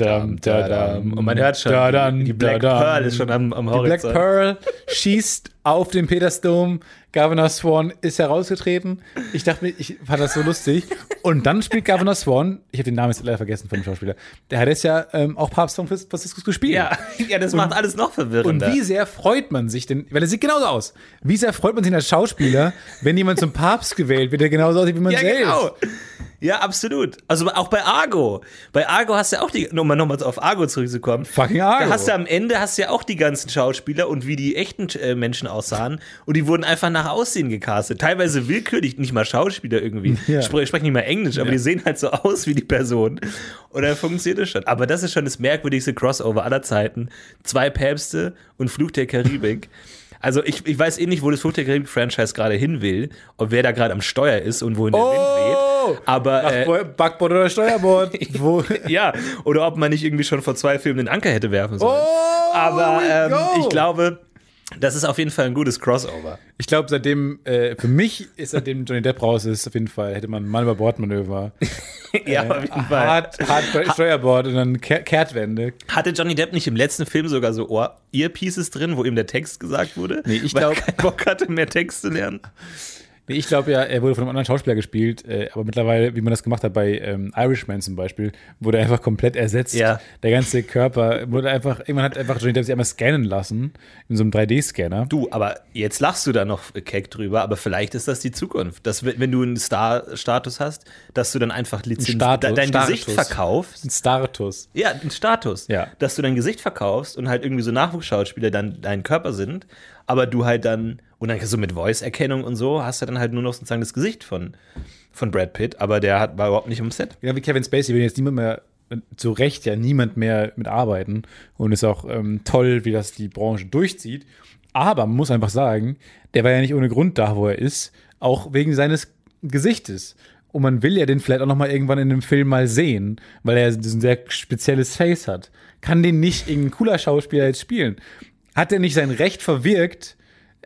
dam, da, dam. Und man hört schon, Da, dam, die Black da. Pearl ist schon am, am Die Black Horizont. Pearl schießt auf den Petersdom. Governor Swan ist herausgetreten. Ich dachte mir, ich fand das so lustig. Und dann spielt Governor Swan, ich habe den Namen jetzt leider vergessen von dem Schauspieler, der hat jetzt ja ähm, auch Papst von Franziskus gespielt. Ja, ja, das macht alles noch Und verwirrender. wie sehr freut man sich denn, weil er sieht genauso aus, wie sehr freut man sich als Schauspieler, wenn jemand zum Papst gewählt wird, der genauso aussieht wie man Ja, selbst. genau. Ja, absolut. Also auch bei Argo. Bei Argo hast du ja auch die, um mal nochmal auf Argo zurückzukommen. Fucking Argo. Da hast du am Ende hast du ja auch die ganzen Schauspieler und wie die echten äh, Menschen aussahen. Und die wurden einfach nach Aussehen gecastet. Teilweise willkürlich, nicht mal Schauspieler irgendwie. Ja. Spre sprechen nicht mal Englisch, aber die sehen halt so aus wie die Person. Und dann funktioniert es schon. Aber das ist schon das merkwürdigste Crossover aller Zeiten. Zwei Päpste und Fluch der Karibik. Also ich, ich weiß eh nicht, wo das Fluch der Karibik-Franchise gerade hin will und wer da gerade am Steuer ist und wohin der Wind weht. Aber Nach äh, Bo- Backbord oder Steuerbord. Wo, ja, oder ob man nicht irgendwie schon vor zwei Filmen den Anker hätte werfen sollen. Oh, Aber ähm, ich glaube, das ist auf jeden Fall ein gutes Crossover. Ich glaube, seitdem, äh, für mich ist seitdem Johnny Depp raus ist, auf jeden Fall, hätte man Mann über Bordmanöver. ja, auf jeden Fall. Hart, hart Steuerbord und dann Kehr Kehrtwende. Hatte Johnny Depp nicht im letzten Film sogar so Ohr Earpieces drin, wo ihm der Text gesagt wurde? Nee, ich weil er glaub- keinen Bock hatte, mehr Text zu lernen. Nee, ich glaube ja, er wurde von einem anderen Schauspieler gespielt, äh, aber mittlerweile, wie man das gemacht hat bei ähm, Irishman zum Beispiel, wurde er einfach komplett ersetzt. Ja. Der ganze Körper wurde einfach, irgendwann hat einfach Johnny Depp sich einmal scannen lassen, in so einem 3D-Scanner. Du, aber jetzt lachst du da noch keck drüber, aber vielleicht ist das die Zukunft. Dass, wenn du einen Star-Status hast, dass du dann einfach Lizenz, Status, de- dein Status. Gesicht verkaufst. Ein Startus. Ja, ein Status. Ja. Dass du dein Gesicht verkaufst und halt irgendwie so Nachwuchsschauspieler dann dein Körper sind, aber du halt dann, und dann so mit Voice-Erkennung und so, hast du dann halt nur noch sozusagen das Gesicht von, von Brad Pitt, aber der hat, war überhaupt nicht im Set. Ja, wie Kevin Spacey will jetzt niemand mehr, zu Recht ja niemand mehr mitarbeiten. Und ist auch ähm, toll, wie das die Branche durchzieht. Aber man muss einfach sagen, der war ja nicht ohne Grund da, wo er ist, auch wegen seines Gesichtes. Und man will ja den vielleicht auch noch mal irgendwann in einem Film mal sehen, weil er ein sehr spezielles Face hat. Kann den nicht irgendein cooler Schauspieler jetzt spielen? Hat er nicht sein Recht verwirkt,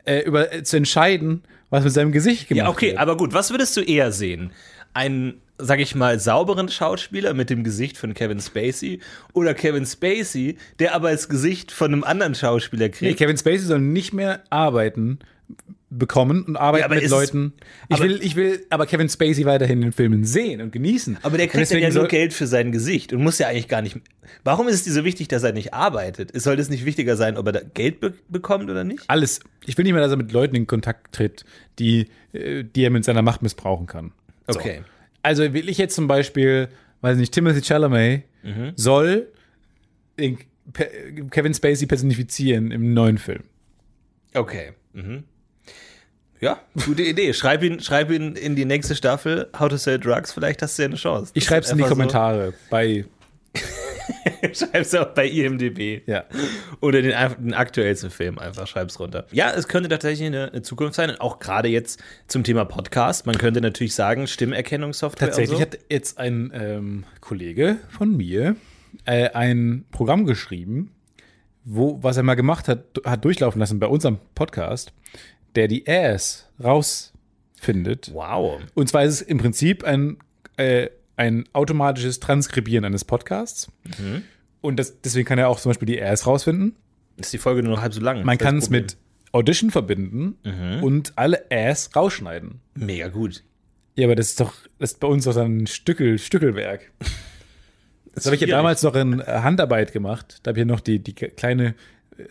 äh, über, äh, zu entscheiden, was mit seinem Gesicht gemacht Ja, okay, wird? aber gut, was würdest du eher sehen? Einen, sag ich mal, sauberen Schauspieler mit dem Gesicht von Kevin Spacey oder Kevin Spacey, der aber das Gesicht von einem anderen Schauspieler Nee, kriegt? Kevin Spacey soll nicht mehr arbeiten bekommen und arbeiten Ja, mit Leuten. Ich will, ich will aber Kevin Spacey weiterhin in den Filmen sehen und genießen. aber der kriegt ja nur Geld für sein Gesicht und muss ja eigentlich gar nicht. Warum ist es dir so wichtig, dass er nicht arbeitet? Soll es nicht wichtiger sein, ob er da Geld be bekommt oder nicht? alles. Ich will nicht mehr, dass er mit Leuten in Kontakt tritt, die, äh, die er mit seiner Macht missbrauchen kann. So. Okay. Also will ich jetzt zum Beispiel, weiß nicht, Timothy Chalamet Mhm. soll Kevin Spacey personifizieren im neuen Film. Okay. Mhm. Ja, gute Idee. Schreib ihn, schreib ihn in die nächste Staffel, How to Sell Drugs, vielleicht hast du ja eine Chance. Ich schreibe es in die Einfach so- Kommentare bei, Schreib's auch bei IMDb. ja. Oder den, den aktuellsten Film, einfach schreib's runter. Ja, es könnte tatsächlich eine, eine Zukunft sein, auch gerade jetzt zum Thema Podcast. Man könnte natürlich sagen, Stimmerkennungssoftware. Tatsächlich und so. hat jetzt ein ähm, Kollege von mir äh, ein Programm geschrieben, wo, was er mal gemacht hat, hat durchlaufen lassen bei unserem Podcast, der die Airs rausfindet. Wow. Und zwar ist es im Prinzip ein, äh, ein automatisches Transkribieren eines Podcasts. Mhm. Und das, deswegen kann er auch zum Beispiel die Airs rausfinden. Ist die Folge nur noch halb so lang. Man Das kann das es mit Audition verbinden Mhm. und alle Airs rausschneiden. Mega gut. Ja, aber das ist doch, das ist bei uns doch dann ein Stückel, Stückelwerk. Das habe ich ja damals noch in Handarbeit gemacht. Da habe ich ja noch die, die kleine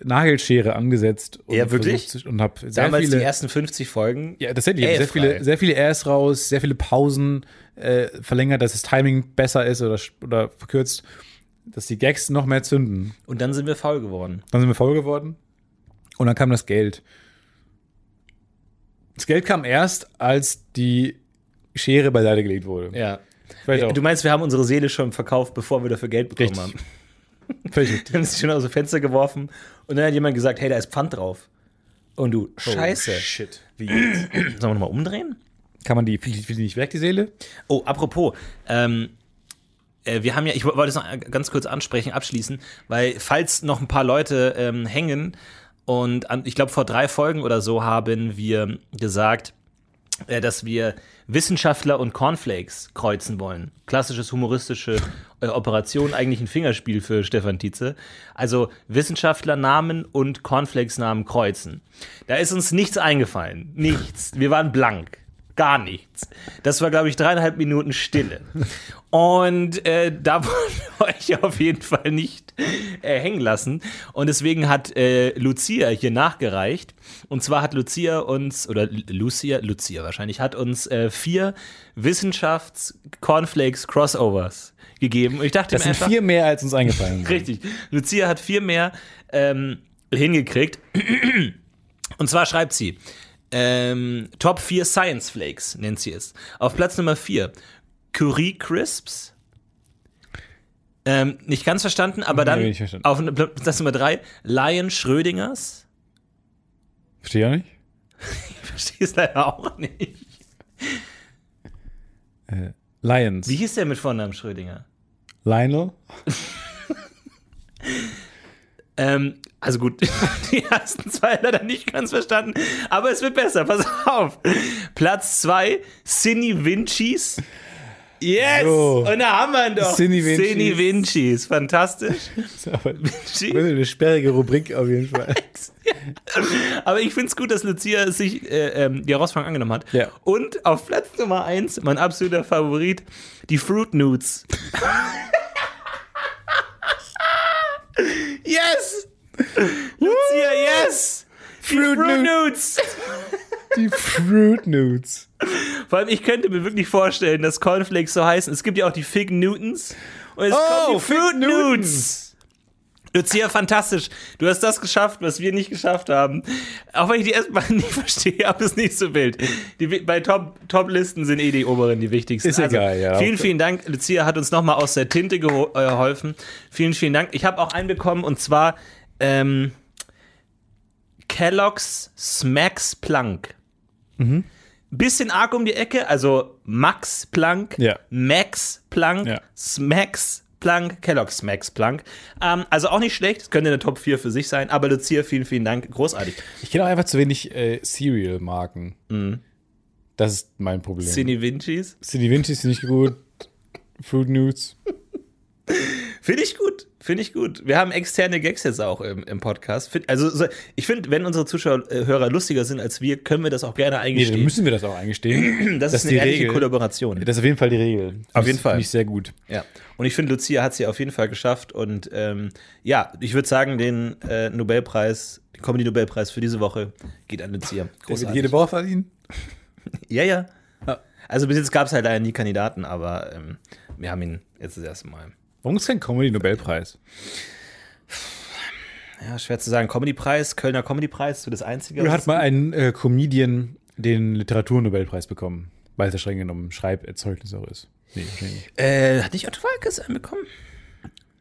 Nagelschere angesetzt. Und Ja, wirklich? Und habe sehr Damals viele, die ersten 50 Folgen. ja, tatsächlich, ich hab sehr viele, sehr viele Airs raus, sehr viele Pausen äh, verlängert, dass das Timing besser ist oder, oder verkürzt, dass die Gags noch mehr zünden. Und dann sind wir faul geworden. Dann sind wir faul geworden und dann kam das Geld. Das Geld kam erst, als die Schere beiseite gelegt wurde. Ja. Vielleicht auch. Du meinst, wir haben unsere Seele schon verkauft, bevor wir dafür Geld bekommen Richtig. haben. Völlig richtig. Wir haben sie schon aus dem Fenster geworfen und dann hat jemand gesagt, hey, da ist Pfand drauf. Und du, scheiße. Oh, shit. Wie? Sollen wir nochmal umdrehen? Kann man die, fliegt die nicht weg, die Seele? Oh, apropos, ähm, äh, wir haben ja, ich wollte es noch ganz kurz ansprechen, abschließen, weil falls noch ein paar Leute ähm, hängen und an, ich glaube vor drei Folgen oder so haben wir gesagt, dass wir Wissenschaftler und Cornflakes kreuzen wollen. Klassisches humoristische äh, Operation, eigentlich ein Fingerspiel für Stefan Tietze. Also Wissenschaftlernamen und Cornflakes-Namen kreuzen. Da ist uns nichts eingefallen. Nichts. Wir waren blank. Gar nichts. Das war, glaube ich, dreieinhalb Minuten Stille. Und äh, da wollen wir euch auf jeden Fall nicht äh, hängen lassen. Und deswegen hat äh, Lucia hier nachgereicht. Und zwar hat Lucia uns, oder Lucia, Lucia wahrscheinlich, hat uns äh, vier Wissenschafts-Cornflakes-Crossovers gegeben. Und ich dachte Das sind einfach, vier mehr, als uns eingefallen sind. Richtig. Lucia hat vier mehr ähm, hingekriegt. Und zwar schreibt sie: ähm, Top 4 Science Flakes nennt sie es. Auf Platz Nummer 4 Curie Crisps. Ähm, nicht ganz verstanden, aber Nee, dann nicht verstanden. auf Platz Nummer 3 Lion Schrödingers. Verstehe ich auch nicht. Ich verstehe es leider auch nicht. Lions. Wie hieß der mit Vornamen Schrödinger? Lionel? Ähm, also gut, die ersten zwei leider nicht ganz verstanden, aber es wird besser, pass auf. Platz zwei, Cine Vinci's. Yes! So. Und da haben wir ihn doch. Cine Vinci's. Cine Vinci's, fantastisch. Das ist aber eine sperrige Rubrik auf jeden Fall. Aber ich finde es gut, dass Lucia sich äh, ähm, die Herausforderung angenommen hat. Ja. Und auf Platz Nummer eins, mein absoluter Favorit, die Fruit Nudes. Yes! Lucia, yes! Fruit Fruit Nudes. Die Fruit Nudes. Vor allem, ich könnte mir wirklich vorstellen, dass Cornflakes so heißen. Es gibt ja auch die Fig Newtons. Und es Oh, kommen die Fruit Newtons. Nudes. Lucia, fantastisch. Du hast das geschafft, was wir nicht geschafft haben. Auch wenn ich die erstmal nicht verstehe, aber es ist nicht so wild. Die, bei Top- Top-Listen sind eh die oberen die wichtigsten. Ist egal, ja. Vielen, vielen Dank. Lucia hat uns nochmal aus der Tinte äh, geholfen. Vielen, vielen Dank. Ich habe auch einen bekommen und zwar ähm, Kellogg's Smacks Plank. Bisschen arg um die Ecke, also Max Planck, Ja. Max Planck, Ja. Smacks Planck, Kellogg's Max Planck. Ähm, also auch nicht schlecht, das könnte eine Top 4 für sich sein, aber Lucia, vielen, vielen Dank, großartig. Ich kenne auch einfach zu wenig äh, Cereal-Marken. Das ist mein Problem. Cine Vincis. City Vinci ist nicht gut. Fruit Nudes. Finde ich gut, finde ich gut. Wir haben externe Gags jetzt auch im, im Podcast. Find- Also so, ich finde, wenn unsere Zuschauer, äh, Hörer lustiger sind als wir, können wir das auch gerne Nee, dann eingestehen. müssen wir das auch eingestehen. das, das ist eine ehrliche Regel. Kollaboration. Das ist auf jeden Fall die Regel. Auf jeden Fall. Finde ich sehr gut. Ja. Und ich finde, Lucia hat sie auf jeden Fall geschafft. Und ähm, ja, ich würde sagen, den äh, Nobelpreis, den Comedy-Nobelpreis für diese Woche geht an Lucia. Der wird Großartig. jede Woche verdienen. Ja, ja. Ja. Also bis jetzt gab es halt leider nie Kandidaten, aber ähm, wir haben ihn jetzt das erste Mal. Warum ist kein Comedy-Nobelpreis? Ja, schwer zu sagen. Comedy-Preis, Kölner Comedy-Preis, so das Einzige. Was hat mal ein äh, Comedian den Literaturnobelpreis bekommen? Weil es ja streng genommen Schreiberzeugnis auch ist. Nee, nicht. Äh, hat nicht Otto Walkes einen bekommen?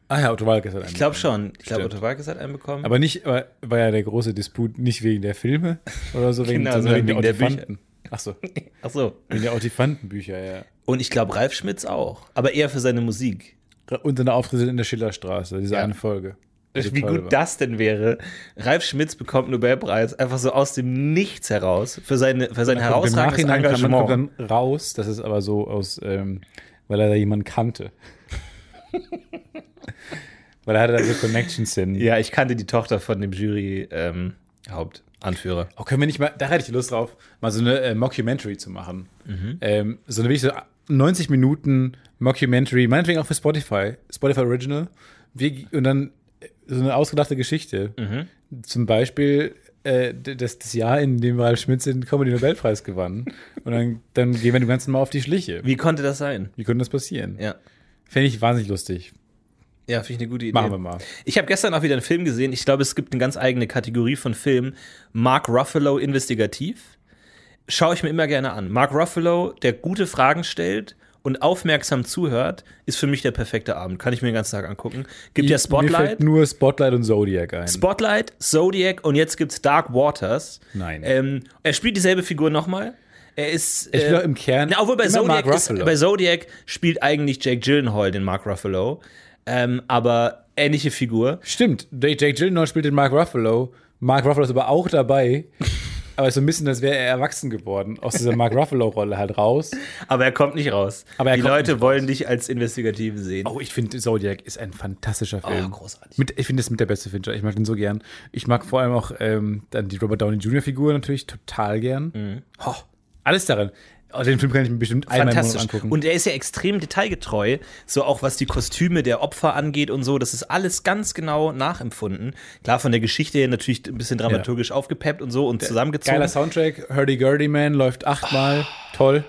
Ah ja, Otto Walkes hat einen. Ich glaube schon. Ich glaube. Otto Walkes hat einen bekommen. Aber nicht, war, war ja der große Disput nicht wegen der Filme oder so, wegen, Genau, sondern sondern wegen der Bücher. Otifanten. Ach so, Ach so. wegen der Otifantenbücher, ja. Und ich glaube, Ralf Schmitz auch. Aber eher für seine Musik. Und seine Auftritte in der Schillerstraße, diese Ja. eine Folge. die Wie gut war. das denn wäre. Ralf Schmitz bekommt einen Nobelpreis einfach so aus dem Nichts heraus für, seine, für sein Im herausragendes Nachhinein kann man Engagement. kommt dann raus, das ist aber so aus, ähm, weil er da jemanden kannte. weil er hatte da so Connections hin. Ja, ich kannte die Tochter von dem Jury-Hauptanführer. Oh, können wir nicht mal, da hätte ich Lust drauf, mal so eine äh, Mockumentary zu machen. Mhm. Ähm, so eine wirklich so 90 Minuten Mockumentary, meinetwegen auch für Spotify, Spotify Original. Wie, und dann äh, so eine ausgedachte Geschichte. Mhm. Zum Beispiel äh, das, das Jahr, in dem Ralf Schmitz den Comedy-Nobelpreis gewann. Und dann, dann gehen wir dem Ganzen mal auf die Schliche. Wie konnte das sein? Wie konnte das passieren? Ja. Fände ich wahnsinnig lustig. Ja, finde ich eine gute Idee. Machen wir mal. Ich habe gestern auch wieder einen Film gesehen. Ich glaube, es gibt eine ganz eigene Kategorie von Filmen. Mark Ruffalo investigativ. Schaue ich mir immer gerne an. Mark Ruffalo, der gute Fragen stellt und aufmerksam zuhört, ist für mich der perfekte Abend. Kann ich mir den ganzen Tag angucken. Gibt ja Mir Spotlight. fällt nur Spotlight und Zodiac ein. Spotlight, Zodiac und jetzt gibt's Dark Waters. Nein. Ähm, er spielt dieselbe Figur nochmal. Er ist. Ich äh, im Kern na, obwohl bei Zodiac, ist, bei Zodiac spielt eigentlich Jake Gyllenhaal den Mark Ruffalo. Ähm, aber ähnliche Figur. Stimmt, Jake Gyllenhaal spielt den Mark Ruffalo. Mark Ruffalo ist aber auch dabei. Aber so ein bisschen, als wäre er erwachsen geworden. Aus dieser Mark Ruffalo-Rolle halt raus. Aber er kommt nicht raus. Aber er Die Leute wollen dich als Investigativen sehen. Oh, ich finde Zodiac ist ein fantastischer Film. Oh, großartig. Mit, ich finde das mit der beste Fincher. Ich mag den so gern. Ich mag vor allem auch ähm, dann die Robert Downey Jr. Figur natürlich total gern. Mhm. Oh, alles darin. Oh, den Film kann ich mir bestimmt einmal Fantastisch. angucken. Und er ist ja extrem detailgetreu, so auch was die Kostüme der Opfer angeht und so. Das ist alles ganz genau nachempfunden. Klar, von der Geschichte her natürlich ein bisschen dramaturgisch aufgepeppt und so und zusammengezogen. Geiler Soundtrack. Hurdy Gurdy Man läuft achtmal. Toll.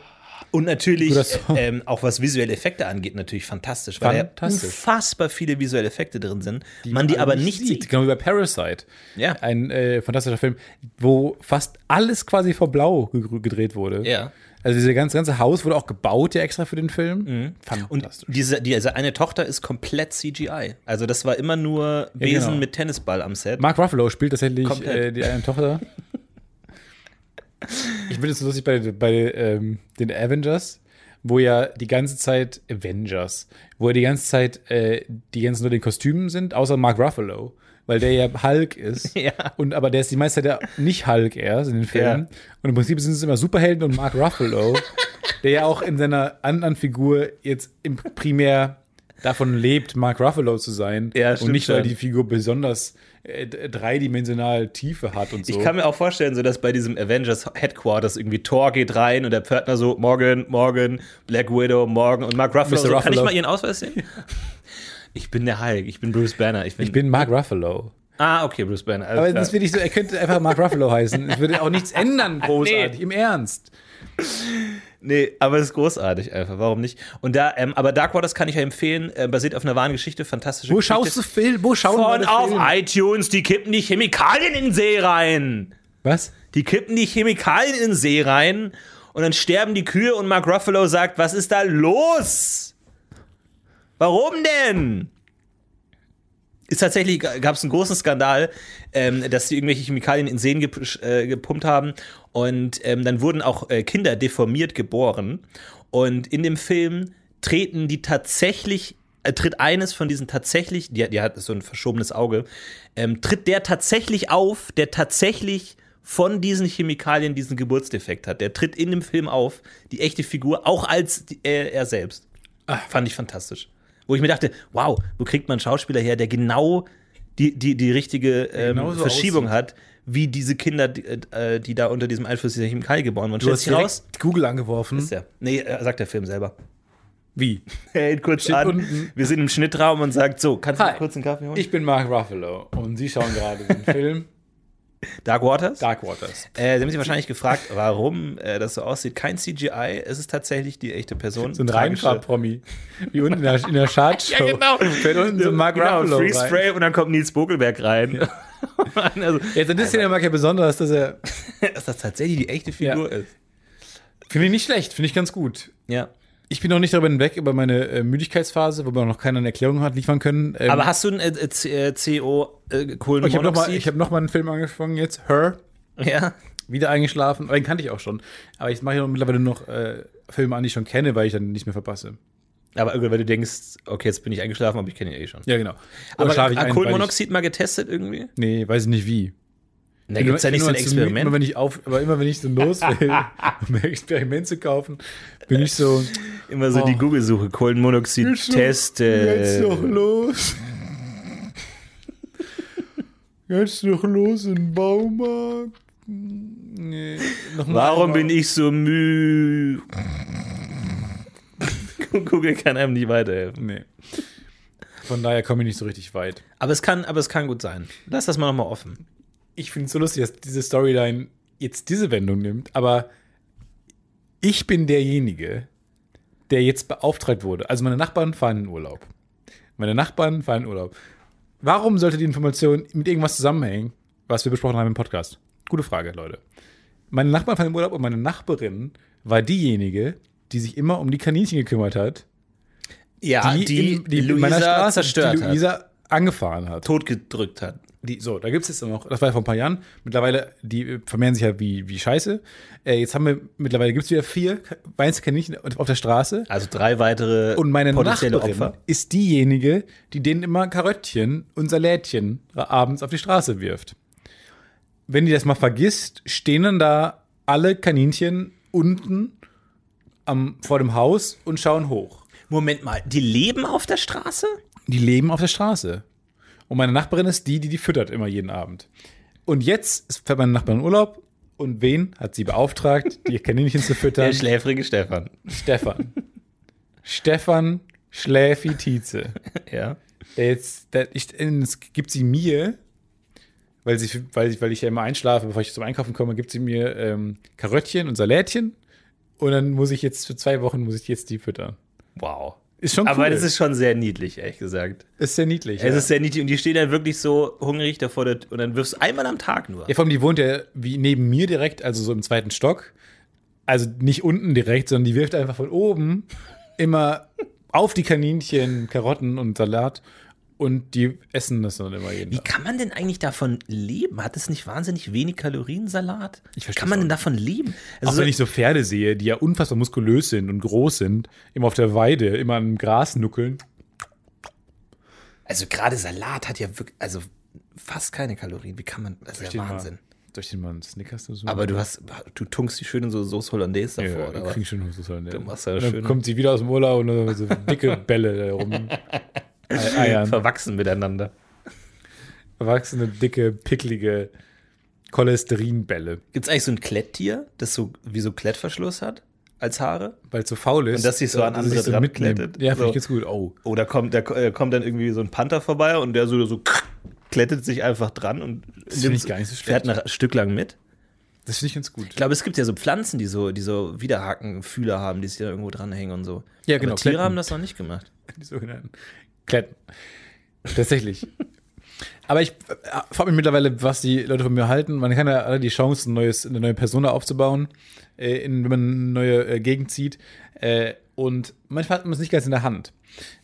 Und natürlich, ähm, auch was visuelle Effekte angeht, natürlich fantastisch, weil Fantastisch. unfassbar viele visuelle Effekte drin sind, man die aber nicht sieht. Genau wie bei Parasite. Ja. Ein äh, fantastischer Film, wo fast alles quasi vor Blau ge- gedreht wurde. Ja. Also dieses ganze, ganze Haus wurde auch gebaut, ja extra für den Film. Mhm. Und Fantastisch. diese, diese eine Tochter ist komplett CGI. Also das war immer nur Besen genau. mit Tennisball am Set. Mark Ruffalo spielt tatsächlich äh, die eine Tochter. ich finde es so lustig bei, bei ähm, den Avengers, wo ja die ganze Zeit Avengers, wo ja die ganze Zeit äh, die ganzen nur den Kostümen sind, außer Mark Ruffalo, weil der ja Hulk ist. Ja. Und aber der ist die meiste Zeit ja nicht Hulk erst in den Filmen. Ja. Und im Prinzip sind es immer Superhelden und Mark Ruffalo, der ja auch in seiner anderen Figur jetzt im primär davon lebt, Mark Ruffalo zu sein. Ja, und nicht, weil die Figur besonders äh, dreidimensional Tiefe hat und so. Ich kann mir auch vorstellen, so dass bei diesem Avengers Headquarters irgendwie Thor geht rein und der Pförtner so, morgen, morgen, Black Widow, morgen und Mark Ruffalo so, kann ich Ruffalo. mal Ihren Ausweis sehen? Ich bin der Hulk, ich bin Bruce Banner. Ich bin, ich bin Mark Ruffalo. ah, okay, Bruce Banner. alles Aber das will ich so, er könnte einfach Mark Ruffalo heißen. Es würde auch nichts ändern, großartig, im Ernst. Nee, aber es ist großartig einfach, warum nicht? Und da, ähm, aber Dark Waters kann ich ja empfehlen, äh, basiert auf einer wahren Geschichte, fantastische Wo Geschichte. schaust du Film? Wo schauen Von Leute auf Film? iTunes, die kippen die Chemikalien in den See rein. Was? Die kippen die Chemikalien in den See rein und dann sterben die Kühe und Mark Ruffalo sagt, was ist da los? Warum denn? ist tatsächlich, gab es einen großen Skandal, ähm, dass die irgendwelche Chemikalien in Seen gep äh, gepumpt haben und ähm, dann wurden auch äh, Kinder deformiert geboren und in dem Film treten die tatsächlich, äh, tritt eines von diesen tatsächlich, die, die hat so ein verschobenes Auge, ähm, tritt der tatsächlich auf, der tatsächlich von diesen Chemikalien diesen Geburtsdefekt hat. Der tritt in dem Film auf, die echte Figur, auch als die, äh, er selbst. Fand ich fantastisch. Wo ich mir dachte, wow, wo kriegt man einen Schauspieler her, der genau die, die, die richtige ähm, Verschiebung aussieht. hat, wie diese Kinder, die, äh, die da unter diesem Einfluss dieser Chemikalien geboren wurden. Du Stellt hast sich raus? Google angeworfen. Ist der. Nee, äh, sagt der Film selber. Wie? Er hält kurz Steht an. unten. Wir sind im Schnittraum und sagt, so, kannst du Hi. kurz einen Kaffee holen? Ich bin Mark Ruffalo und Sie schauen gerade den Film Dark Waters? Dark Waters. Äh, Sie haben sich wahrscheinlich gefragt, warum äh, das so aussieht. Kein CGI, es ist tatsächlich die echte Person. So ein Reinfahr-Promi. Wie unten in der, in der Chartshow. Ja, genau. Fällt unten so Mark genau, Ruffalo Freeze rein. Und dann kommt Nils Bogelberg rein. also, Jetzt an das mag ja besonders, dass er. dass das tatsächlich die echte Figur ist. Finde ich nicht schlecht, finde ich ganz gut. Ja. Ich bin noch nicht darüber hinweg über meine äh, Müdigkeitsphase, wo man noch keine Erklärung hat liefern können. Ähm, Aber hast du ein äh, äh, C- äh, CO äh, ich habe noch, mal- Kohlenmonoxid? ich hab noch mal einen Film angefangen jetzt, Her, ja. wieder eingeschlafen. Den kannte ich auch schon. Aber jetzt mache ich mittlerweile noch äh, Filme an, die ich schon kenne, weil ich dann nicht mehr verpasse. Aber irgendwie, weil du denkst, okay, jetzt bin ich eingeschlafen, aber ich kenne ihn eh schon. Ja, genau. Oder Aber schlafe ich ein, Kohlenmonoxid mal getestet irgendwie? Ich, nee, weiß ich nicht wie. Da gibt es ja Ich nicht so ein Experiment. Immer wenn ich auf, aber immer wenn ich so los will, um ein Experiment zu kaufen, bin ich so. Immer so die Oh. Google-Suche, Kohlenmonoxid-Test. Jetzt Äh, doch los. Jetzt doch los in den Baumarkt. Nee, noch warum bin ich so müde? Google kann einem nicht weiterhelfen. Nee. Von daher komme ich nicht so richtig weit. Aber es kann, aber es kann gut sein. Lass das mal nochmal offen. Ich finde es so lustig, dass diese Storyline jetzt diese Wendung nimmt, aber ich bin derjenige, der jetzt beauftragt wurde. Also meine Nachbarn fahren in Urlaub. Meine Nachbarn fahren in Urlaub. Warum sollte die Information mit irgendwas zusammenhängen, was wir besprochen haben im Podcast? Gute Frage, Leute. Meine Nachbarn fahren in Urlaub und meine Nachbarin war diejenige, die sich immer um die Kaninchen gekümmert hat, Ja, die, in, die in meiner Straße zerstört die Luisa angefahren hat. hat. Totgedrückt hat. Die, so, da gibt es jetzt noch, das war ja vor ein paar Jahren, mittlerweile, die äh, vermehren sich ja wie, wie Scheiße. Äh, jetzt haben wir, mittlerweile gibt es wieder vier Ka- Weinskaninchen auf der Straße. Also drei weitere Und meine potenzielle Nachbarin Opfer. ist diejenige, die denen immer Karöttchen und Salätchen abends auf die Straße wirft. Wenn die das mal vergisst, stehen dann da alle Kaninchen unten am, vor dem Haus und schauen hoch. Moment mal, die leben auf der Straße? Die leben auf der Straße. Und meine Nachbarin ist die, die die füttert immer jeden Abend. Und jetzt fährt meine Nachbarin in Urlaub. Und wen hat sie beauftragt, die Kaninchen zu füttern? Der schläfrige Stefan. Stefan. Stefan Schläfi Tietze. Ja. Der jetzt, der, ich, es gibt sie mir, weil, sie, weil, ich, weil ich ja immer einschlafe, bevor ich zum Einkaufen komme, gibt sie mir ähm, Karöttchen und Salätchen. Und dann muss ich jetzt für zwei Wochen muss ich jetzt die füttern. Wow. Ist schon cool. Aber das ist schon sehr niedlich, ehrlich gesagt. ist sehr niedlich. Es ja. ist sehr niedlich und die stehen dann wirklich so hungrig davor und dann wirfst du einmal am Tag nur. Ja, vor allem, die wohnt ja wie neben mir direkt, also so im zweiten Stock. Also nicht unten direkt, sondern die wirft einfach von oben immer auf die Kaninchen Karotten und Salat und die essen das dann immer jeden Wie Tag. kann man denn eigentlich davon leben? Hat es nicht wahnsinnig wenig Kalorien, Salat? Ich Wie versteh's kann man auch denn davon leben? Auch Also wenn ich so Pferde sehe, die ja unfassbar muskulös sind und groß sind, immer auf der Weide, immer am Gras nuckeln. Also gerade Salat hat ja wirklich, also fast keine Kalorien. Wie kann man, das ist ja Wahnsinn. Mal, ich den mal einen Snickers so Aber du hast, du tunkst die schön in so Soße Hollandaise davor, ja, oder? was? krieg ich schon so sollen. Du machst ja und dann schön- kommt sie wieder aus dem Urlaub und dann so dicke Bälle da rum. Ei- Eiern. Verwachsen miteinander. Erwachsene, dicke, picklige Cholesterinbälle. Gibt es eigentlich so ein Kletttier, das so wie so Klettverschluss hat als Haare? Weil es so faul ist. Und dass sich so an dass andere es dran klettet. Ja, finde So. ich jetzt gut. Oh. Oder kommt, da äh, kommt dann irgendwie so ein Panther vorbei und der so, so klettet sich einfach dran und finde ich gar nicht so fährt ein Stück lang mit. Das finde ich ganz gut. Ich glaube, es gibt ja so Pflanzen, die so, die so Widerhakenfühler haben, die sich da irgendwo dranhängen und so. Ja, genau, Aber Tiere Kletten. haben das noch nicht gemacht. Die sogenannten Kletten. Tatsächlich. Aber ich äh, frage mich mittlerweile, was die Leute von mir halten. Man kann ja alle die Chance, ein neues, eine neue Persona aufzubauen, äh, in, wenn man eine neue äh, Gegend zieht. Äh, und manchmal hat man es nicht ganz in der Hand.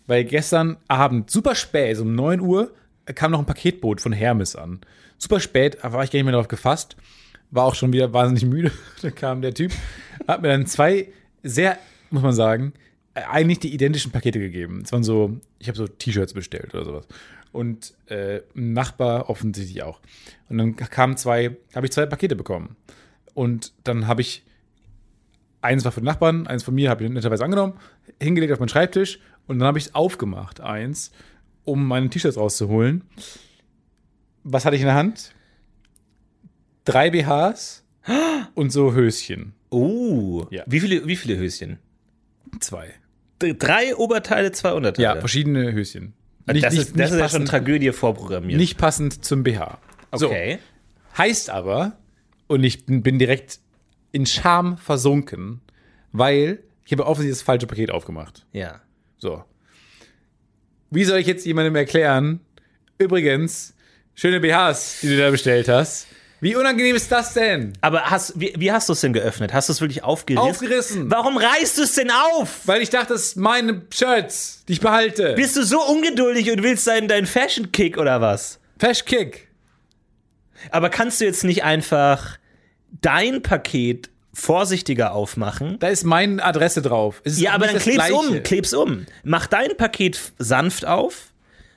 Weil gestern Abend, super spät, so um 9 Uhr, kam noch ein Paketboot von Hermes an. Super spät, war ich gar nicht mehr darauf gefasst. War auch schon wieder wahnsinnig müde. da kam der Typ, hat mir dann zwei sehr, muss man sagen, eigentlich die identischen Pakete gegeben. Es waren so, ich habe so T-Shirts bestellt oder sowas. Und äh, ein Nachbar offensichtlich auch. Und dann kamen zwei, habe ich zwei Pakete bekommen. Und dann habe ich, eins war von den Nachbarn, eins von mir, habe ich netterweise angenommen, hingelegt auf meinen Schreibtisch und dann habe ich es aufgemacht, eins, um meine T-Shirts rauszuholen. Was hatte ich in der Hand? Drei BHs und so Höschen. Oh, Ja. wie, viele, wie viele Höschen? Zwei. Drei Oberteile, zwei Unterteile. Ja, verschiedene Höschen. das ist, das ist ja schon Tragödie vorprogrammiert. nicht passend zum BH. okay. So, heißt aber, und ich bin bin direkt in Scham versunken, weil ich habe offensichtlich das falsche Paket aufgemacht. Ja. So. Wie soll ich jetzt jemandem erklären, übrigens, schöne BHs, die du da bestellt hast. Wie unangenehm ist das denn? Aber hast, wie, wie hast du es denn geöffnet? Hast du es wirklich aufgerissen? Aufgerissen. Warum reißt du es denn auf? Weil ich dachte, das sind meine Shirts, die ich behalte. Bist du so ungeduldig und willst deinen, deinen Fashion-Kick oder was? Fesh Kick. Aber kannst du jetzt nicht einfach dein Paket vorsichtiger aufmachen? Da ist meine Adresse drauf. Ist Ja, aber dann kleb's Gleiche. um, kleb's um. Mach dein Paket sanft auf,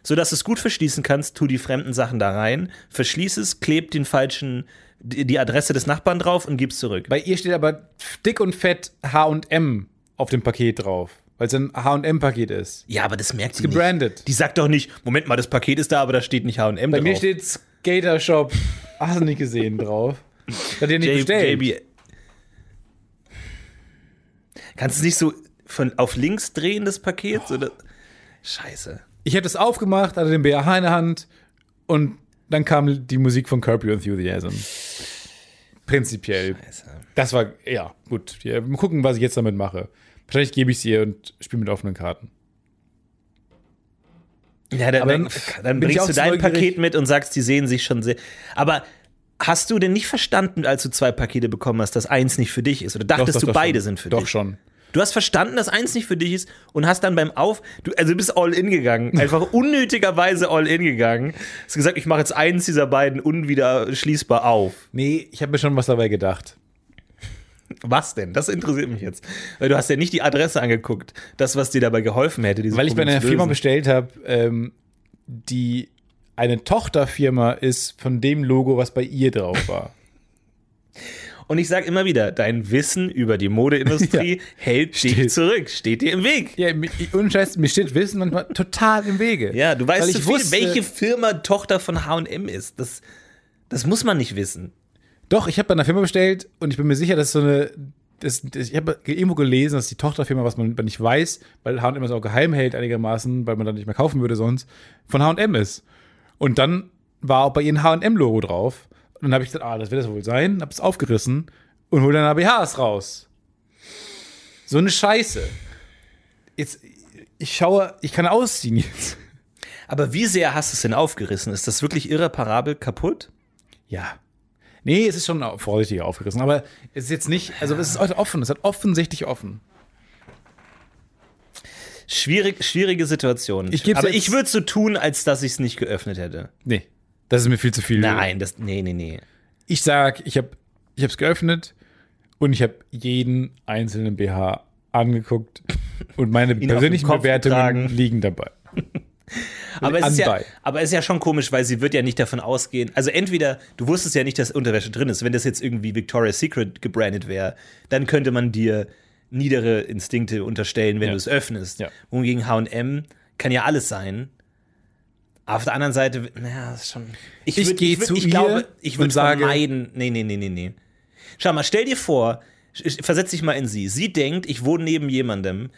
sodass du es gut verschließen kannst, tu die fremden Sachen da rein, verschließ es, kleb den falschen, die Adresse des Nachbarn drauf und gib's zurück. Bei ihr steht aber dick und fett H&M auf dem Paket drauf, weil es ein H&M-Paket ist. Ja, aber das merkt sie gebrandet. nicht. Die sagt doch nicht, Moment mal, das Paket ist da, aber da steht nicht H&M Bei drauf. mir steht Skater Shop, hast du nicht gesehen, drauf. Hat ihr nicht J- bestellt. JB. Kannst du es nicht so von auf links drehen, das Paket? Oder? Scheiße. Ich habe das aufgemacht, hatte den BH in der Hand und dann kam die Musik von Curb Your Enthusiasm. Prinzipiell. Scheiße. Das war, ja, gut. Ja, mal gucken, was ich jetzt damit mache. Wahrscheinlich gebe ich es ihr und spiele mit offenen Karten. Ja, dann, dann, dann bringst du dein neugierig. Paket mit und sagst, die sehen sich schon sehr. Aber hast du denn nicht verstanden, als du zwei Pakete bekommen hast, dass eins nicht für dich ist? Oder dachtest Doch, doch, du, doch beide schon. sind für Doch dich? schon. Du hast verstanden, dass eins nicht für dich ist und hast dann beim Auf, du, also du bist all in gegangen, einfach unnötigerweise all in gegangen. Hast gesagt, ich mache jetzt eins dieser beiden unwiederschließbar auf. Nee, ich habe mir schon was dabei gedacht. Was denn? Das interessiert mich jetzt. Weil du hast ja nicht die Adresse angeguckt. Das, was dir dabei geholfen hätte. Weil ich bei einer Firma bestellt habe, ähm, die eine Tochterfirma ist von dem Logo, was bei ihr drauf war. Und ich sage immer wieder, dein Wissen über die Modeindustrie hält dich Steht. zurück, steht dir im Weg. Ja, Scheiß, mir steht Wissen manchmal total im Wege. Ja, du weißt viel, wusste- welche Firma Tochter von H&M ist. Das, das muss man nicht wissen. Doch, ich habe bei einer Firma bestellt und ich bin mir sicher, dass so eine. Das, das, ich habe irgendwo gelesen, dass die Tochterfirma, was man nicht weiß, weil HM es auch geheim hält einigermaßen, weil man dann nicht mehr kaufen würde sonst, von HM ist. Und dann war auch bei ihr ein HM-Logo drauf. Und dann habe ich gesagt, ah, das wird das wohl sein, habe es aufgerissen und hole dann ABHs raus. So eine Scheiße. Jetzt, ich schaue, ich kann ausziehen jetzt. Aber wie sehr hast du es denn aufgerissen? Ist das wirklich irreparabel kaputt? Ja. Nee, es ist schon vorsichtig aufgerissen, aber es ist jetzt nicht, also es ist heute offen, es hat offensichtlich offen. Schwierig, schwierige Situation. Ich Aber ich würde so tun, als dass ich es nicht geöffnet hätte. Nee, das ist mir viel zu viel. Nein, das, nee, nee, nee. Ich sag, ich habe ich es geöffnet und ich habe jeden einzelnen BH angeguckt und meine persönlichen Bewertungen liegen dabei. Aber es, ist ja, aber es ist ja schon komisch, weil sie wird ja nicht davon ausgehen. Also entweder, du wusstest ja nicht, dass Unterwäsche drin ist. Wenn das jetzt irgendwie Victoria's Secret gebrandet wäre, dann könnte man dir niedere Instinkte unterstellen, wenn Ja. du es öffnest. Ja. Wohingegen H&M kann ja alles sein. Auf der anderen Seite, naja, das ist schon. Ich würd- geh würd- zu ich ihr glaube, ich würde vermeiden. Nee, nee, nee, nee, nee. Schau mal, stell dir vor, versetz dich mal in sie. Sie denkt, ich wohne neben jemandem,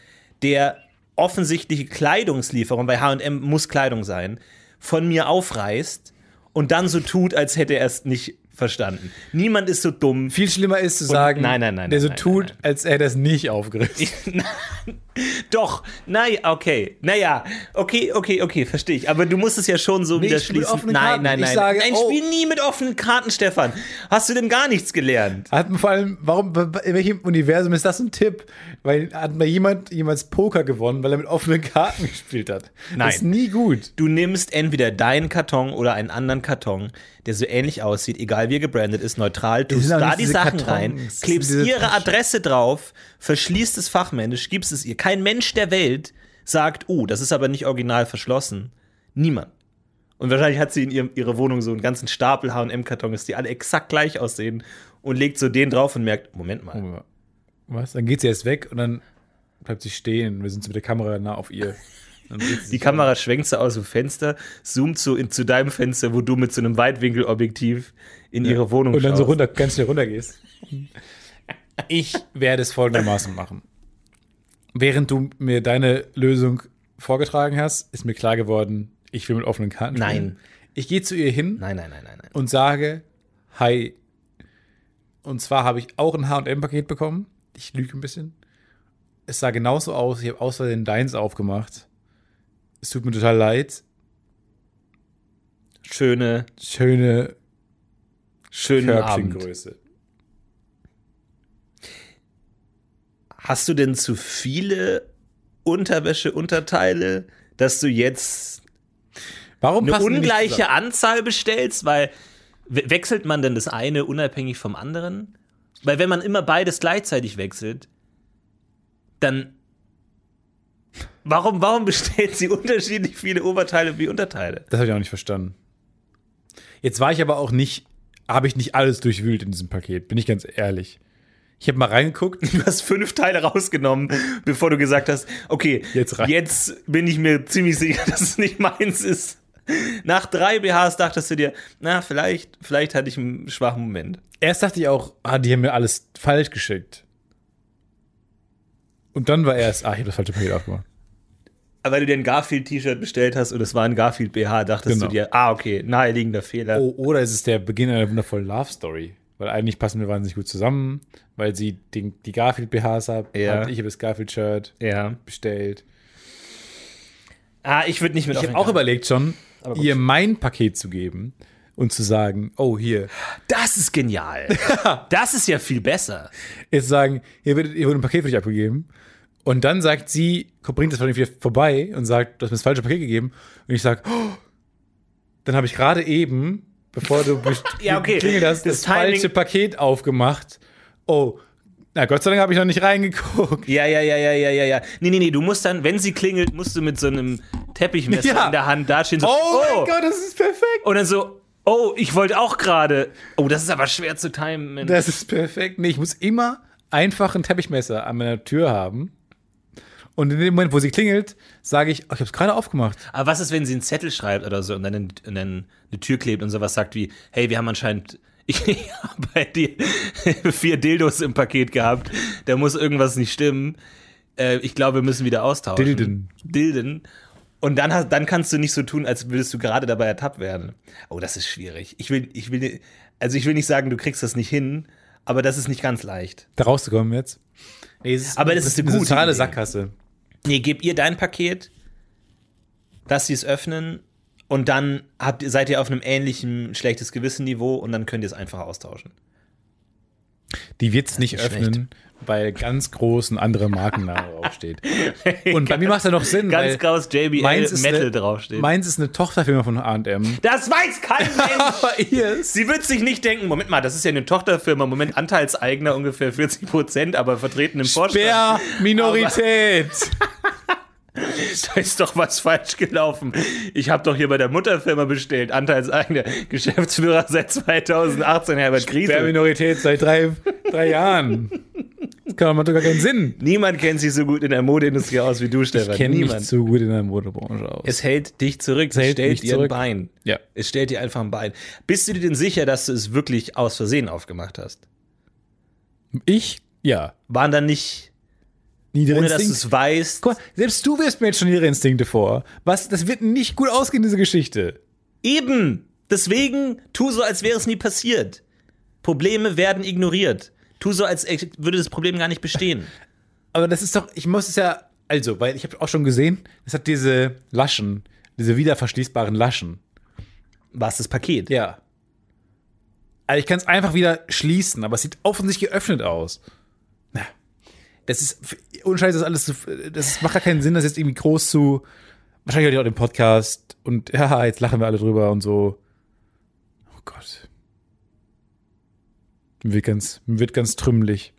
der offensichtliche Kleidungslieferung, bei H&M muss Kleidung sein, von mir aufreißt und dann so tut, als hätte er es nicht verstanden. Niemand ist so dumm. Viel schlimmer ist zu sagen, nein, nein, nein, der nein, so nein, tut, nein, als er das nicht aufgerissen. Doch, naja, okay. Naja, okay, okay, okay, verstehe ich. Aber du musst es ja schon so Nee, wieder spiele schließen. Nein, Karten. nein, Ich nein. sage, nein, oh. spiel nie mit offenen Karten, Stefan. Hast du denn gar nichts gelernt? Hat man vor allem, warum, in welchem Universum ist das ein Tipp? Weil hat mal jemand jemals Poker gewonnen, weil er mit offenen Karten gespielt hat. Nein. Das ist nie gut. Du nimmst entweder deinen Karton oder einen anderen Karton, der so ähnlich aussieht, egal wie er gebrandet ist, neutral, tust da die Sachen Kartons, rein, klebst ihre. Adresse drauf, verschließt es fachmännisch, gibst es ihr. Kein Mensch der Welt sagt, oh, das ist aber nicht original verschlossen. Niemand. Und wahrscheinlich hat sie in ihrem, ihrer Wohnung so einen ganzen Stapel H&M-Kartons, die alle exakt gleich aussehen und legt so den drauf und merkt, Moment mal, Was? Dann geht sie erst weg und dann bleibt sie stehen. Wir sind so mit der Kamera nah auf ihr. Die Kamera schwenkt so aus dem Fenster, zoomt so in, zu deinem Fenster, wo du mit so einem Weitwinkelobjektiv in ihre Wohnung und dann so schaust. runter, ganz schnell runter gehst. Ich werde es folgendermaßen machen. Während du mir deine Lösung vorgetragen hast, ist mir klar geworden, ich will mit offenen Karten spielen. Nein. Ich gehe zu ihr hin Nein, nein, nein, nein, nein. und sage, hi. Und zwar habe ich auch ein H&M-Paket bekommen. Ich lüge ein bisschen. Es sah genauso aus. Ich habe aus Versehen deins aufgemacht. Es tut mir total leid. Schöne, Schöne schönen Abend. Körbchengröße. Hast du denn zu viele Unterwäsche-Unterteile, dass du jetzt Warum eine ungleiche? Anzahl bestellst? Weil we- wechselt man denn das eine unabhängig vom anderen? Weil wenn man immer beides gleichzeitig wechselt, dann warum, warum bestellt sie unterschiedlich viele Oberteile wie Unterteile? Das habe ich auch nicht verstanden. Jetzt war ich aber auch nicht, habe ich nicht alles durchwühlt in diesem Paket, bin ich ganz ehrlich. Ich habe mal reingeguckt. Du hast fünf Teile rausgenommen, bevor du gesagt hast, okay, Jetzt jetzt bin ich mir ziemlich sicher, dass es nicht meins ist. Nach drei BHs dachtest du dir, na, vielleicht, vielleicht hatte ich einen schwachen Moment. Erst dachte ich auch, ah, die haben mir alles falsch geschickt. Und dann war erst, ah, ich habe das falsche Paket aufgemacht. Aber weil du dir ein Garfield-T-Shirt bestellt hast und es war ein Garfield-BH, dachtest Genau. du dir, ah, okay, naheliegender Fehler. Oh, oder ist es der Beginn einer wundervollen Love Story? Weil eigentlich passen wir wahnsinnig gut zusammen, weil sie den, die Garfield BHs hat, Ja. hat ich habe das Garfield Shirt Ja. bestellt. Ah, ich würde nicht mit Ich habe auch überlegt schon, ihr mein Paket zu geben und zu sagen, oh hier, Das ist genial. das ist ja viel besser. jetzt sagen, hier wird, hier wurde ein Paket für dich abgegeben. Und dann sagt sie, bringt das von wieder vorbei und sagt, du hast mir das falsche Paket gegeben. Und ich sage, oh, dann habe ich gerade eben, bevor du Ja, okay. geklingelt hast, Das das, falsche Paket aufgemacht. Oh, na Gott sei Dank habe ich noch nicht reingeguckt. Ja, ja, ja, ja, ja, ja, ja. Nee, nee, nee, du musst dann, wenn sie klingelt, musst du mit so einem Teppichmesser Ja. in der Hand dastehen. So, Oh, mein Gott, das ist perfekt. Und dann so, oh, ich wollte auch gerade. Oh, das ist aber schwer zu timen. Das ist perfekt. Nee, ich muss immer einfach ein Teppichmesser an meiner Tür haben. Und in dem Moment, wo sie klingelt, sage ich, oh, ich habe es gerade aufgemacht. Aber was ist, wenn sie einen Zettel schreibt oder so und dann, und dann eine Tür klebt und sowas sagt wie, hey, wir haben anscheinend, ich habe bei dir vier Dildos im Paket gehabt, da muss irgendwas nicht stimmen. Äh, ich glaube, wir müssen wieder austauschen. Dilden. Dilden. Und dann, hast, dann kannst du nicht so tun, als würdest du gerade dabei ertappt werden. Oh, das ist schwierig. Ich will, ich will, also ich will nicht sagen, du kriegst das nicht hin, aber das ist nicht ganz leicht. Da rauszukommen jetzt. Nee, es ist, Aber das ist eine gute totale. Sackgasse. Nee, gebt ihr dein Paket, lasst sie es öffnen und dann habt, ihr- seid ihr auf einem ähnlichen schlechtes Gewissen-Niveau und dann könnt ihr es einfach austauschen. Die wird es nicht öffnen, weil ganz groß ein anderer Markenname draufsteht. Und bei mir macht es ja noch Sinn, Ganz weil kraus JBL meins Metal eine, draufsteht. Meins ist eine Tochterfirma von H&M. das weiß kein Mensch! Ihr Sie wird sich nicht denken, Moment mal, das ist ja eine Tochterfirma, Moment, Anteilseigner ungefähr 40 Prozent, aber vertreten im Vorstand. Bär Minorität. Da ist doch was falsch gelaufen. Ich habe doch hier bei der Mutterfirma bestellt, Anteilseigner, Geschäftsführer seit 2018, Herbert Griesel. Minorität seit drei, drei Jahren. Das kann macht doch gar keinen Sinn. Niemand kennt sich so gut in der Modeindustrie aus wie du, Stefan. Ich kenne mich so gut in der Modebranche aus. Es hält dich zurück, es, hält stellt dir zurück. ein Bein. ja. Es stellt dir einfach ein Bein. Bist du dir denn sicher, dass du es wirklich aus Versehen aufgemacht hast? Ich? Ja. Waren da nicht, Niedere ohne dass du Instinkte. es weißt? Guck mal, selbst du wirst mir jetzt schon ihre Instinkte vor. Was, das wird nicht gut ausgehen, diese Geschichte. Eben! Deswegen tu so, als wäre es nie passiert. Probleme werden ignoriert. Tu so, als würde das Problem gar nicht bestehen. Aber das ist doch, ich muss es ja Also, weil ich habe auch schon gesehen, es hat diese Laschen, diese wiederverschließbaren Laschen. Was das Paket? Ja. Also ich kann es einfach wieder schließen, aber es sieht offensichtlich geöffnet aus. Das ist, ohne Scheiß, das alles, zu, das macht gar keinen Sinn, das jetzt irgendwie groß zu, wahrscheinlich hört ihr auch den Podcast und ja, jetzt lachen wir alle drüber und so. Oh Gott. Mir wird ganz, mir wird ganz trümmelig.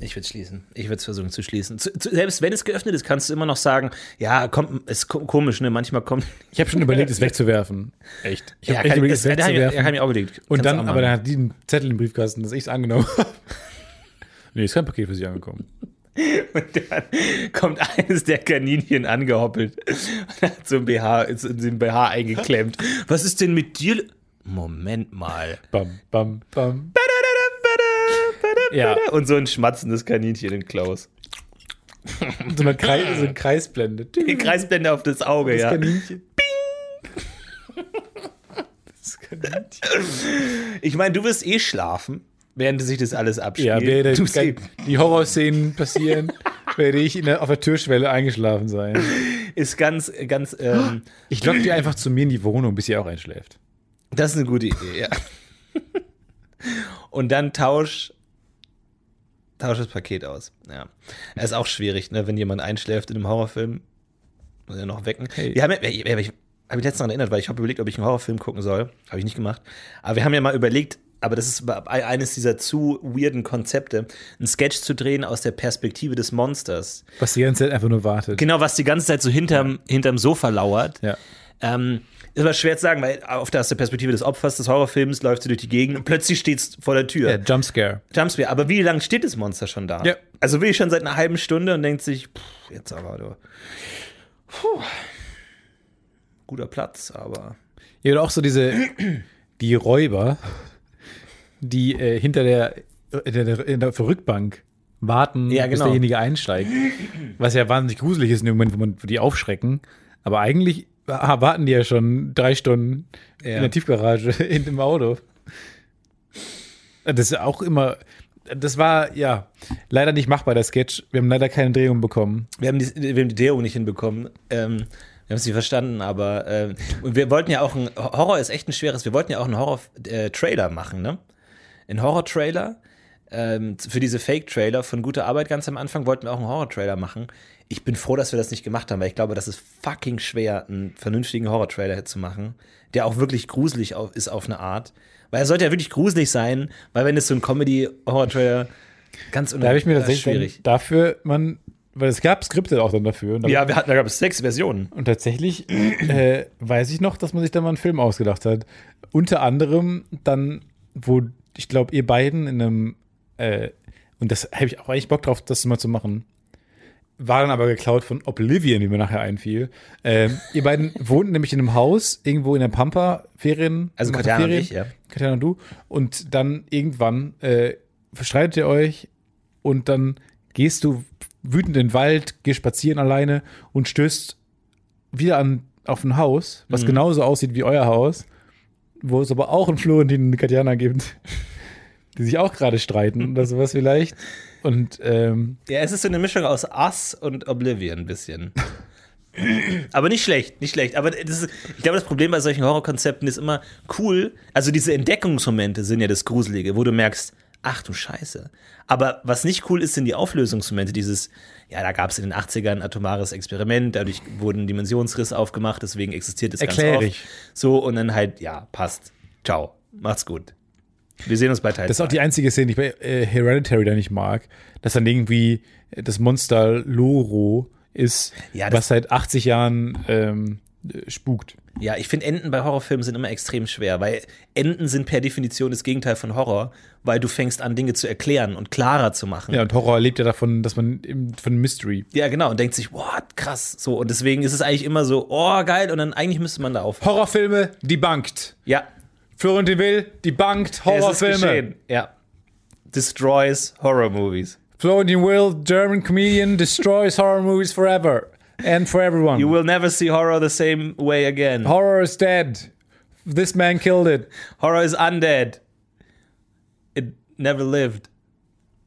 Ich würde schließen. Ich würde es versuchen zu schließen. Zu, zu, selbst wenn es geöffnet ist, kannst du immer noch sagen, ja, kommt, ist ko- komisch, ne? Manchmal kommt. Ich habe schon überlegt, es wegzuwerfen. Echt. Ich Ja, habe echt kann, überlegt, es wegzuwerfen. ja, kann ich auch überlegt. und Kannst dann, aber dann hat die einen Zettel im Briefkasten, dass ich es angenommen habe. Nee, ist kein Paket für sie angekommen. Und dann kommt eines der Kaninchen angehoppelt und hat so ein BH, ist in den BH eingeklemmt. Was ist denn mit dir? Moment mal. Bam, bam, bam. Ja. Und so ein schmatzendes Kaninchen in Klaus. So eine, Kreis, so eine Kreisblende. Die Kreisblende auf das Auge, Das ja. Kaninchen. Das Kaninchen. Ich meine, du wirst eh schlafen, während sich das alles abspielt. Ja, während Du sie- die Horrorszenen passieren, werde ich der, auf der Türschwelle eingeschlafen sein. ist ganz, ganz, ähm, Ich lock die einfach zu mir in die Wohnung, bis sie auch einschläft. das ist eine gute Idee, ja. Und dann tausch, tausch das Paket aus. Ja. Es ist auch schwierig, ne, wenn jemand einschläft in einem Horrorfilm, muss er noch wecken. Hey. Wir haben ja, ich habe mich letztens daran erinnert, weil ich habe überlegt, ob ich einen Horrorfilm gucken soll. Habe ich nicht gemacht. Aber wir haben ja mal überlegt, aber das ist eines dieser zu weirden Konzepte, einen Sketch zu drehen aus der Perspektive des Monsters. Was die ganze Zeit einfach nur wartet. Genau, was die ganze Zeit so hinterm, hinterm Sofa lauert. Ja. Ähm, ist aber schwer zu sagen, weil der, aus der Perspektive des Opfers des Horrorfilms läuft sie durch die Gegend und plötzlich steht es vor der Tür. ja, Jumpscare. Jumpscare. Aber wie lange steht das Monster schon da? Ja. Also will ich schon seit einer halben Stunde und denkt sich, pff, jetzt aber du. Puh. Guter Platz, aber. Ja, oder auch so diese, die Räuber, die äh, hinter der, äh, der, in der Rückbank warten, Ja, bis genau. derjenige einsteigt. Was ja wahnsinnig gruselig ist in dem Moment, wo man die aufschrecken. Aber eigentlich ah, warten die ja schon drei Stunden Ja. in der Tiefgarage in dem Auto. Das ist auch immer, das war ja leider nicht machbar, der Sketch. Wir haben leider keine Drehung bekommen. Wir haben die, wir haben die Drehung nicht hinbekommen. Ähm, wir haben es nicht verstanden, aber ähm, und wir wollten ja auch ein Horror ist echt ein schweres. Wir wollten ja auch einen Horror-Trailer machen, ne? Ein Horror-Trailer ähm, für diese Fake-Trailer von Gute Arbeit ganz am Anfang wollten wir auch einen Horror-Trailer machen. Ich bin froh, dass wir das nicht gemacht haben, weil ich glaube, das ist fucking schwer, einen vernünftigen Horror-Trailer zu machen, der auch wirklich gruselig auf, ist auf eine Art. Weil er sollte ja wirklich gruselig sein, weil wenn es so ein Comedy-Horror-Trailer ganz Da habe ich mir das ist tatsächlich schwierig. dafür, man, weil es gab Skripte auch dann dafür. Ja, wir hatten, da gab es sechs Versionen. Und tatsächlich äh, weiß ich noch, dass man sich da mal einen Film ausgedacht hat. Unter anderem dann, wo ich glaube, ihr beiden in einem, äh, und das habe ich auch eigentlich Bock drauf, das mal zu machen. War dann aber geklaut von Oblivion, wie mir nachher einfiel. Ähm, ihr beiden wohnten nämlich in einem Haus irgendwo in der Pampa, Ferien. Also Katjana und ich, ja. Katjana und du. Und dann irgendwann äh, verstreitet ihr euch und dann gehst du wütend in den Wald, gehst spazieren alleine und stößt wieder an, auf ein Haus, was genauso aussieht wie euer Haus, wo es aber auch einen Florentin und eine Katjana gibt, die sich auch gerade streiten oder sowas vielleicht. Und ähm, Ja, es ist so eine Mischung aus Us und Oblivion ein bisschen. Aber nicht schlecht, nicht schlecht. Aber ist, ich glaube, das Problem bei solchen Horrorkonzepten ist immer cool. Also diese Entdeckungsmomente sind ja das Gruselige, wo du merkst, ach du Scheiße. Aber was nicht cool ist, sind die Auflösungsmomente. Dieses, ja, da gab es in den 80ern ein atomares Experiment, dadurch wurden ein Dimensionsriss aufgemacht, deswegen existiert es ganz oft. ich. So, und dann halt, ja, passt. Ciao. Macht's gut. Wir sehen uns bei Teil das ist auch die einzige Szene, die ich bei äh, Hereditary da nicht mag, dass dann irgendwie das Monster Loro ist, Ja, das- was seit 80 Jahren ähm, äh, spukt. Ja, ich finde Enden bei Horrorfilmen sind immer extrem schwer, weil Enden sind per Definition das Gegenteil von Horror, weil du fängst an, Dinge zu erklären und klarer zu machen. Ja, und Horror lebt ja davon, dass man im, von Mystery. Ja, genau, und denkt sich, what, krass. So, und deswegen ist es eigentlich immer so, oh, geil, und dann eigentlich müsste man da auf. Horrorfilme debunked. Ja, Florentin Will debunked es ist Horrorfilme. geschehen. Ja. Destroys Horror Movies. Florentin Will, German comedian, destroys horror movies forever and for everyone. You will never see horror the same way again. horror is dead. This man killed it. Horror is undead. It never lived.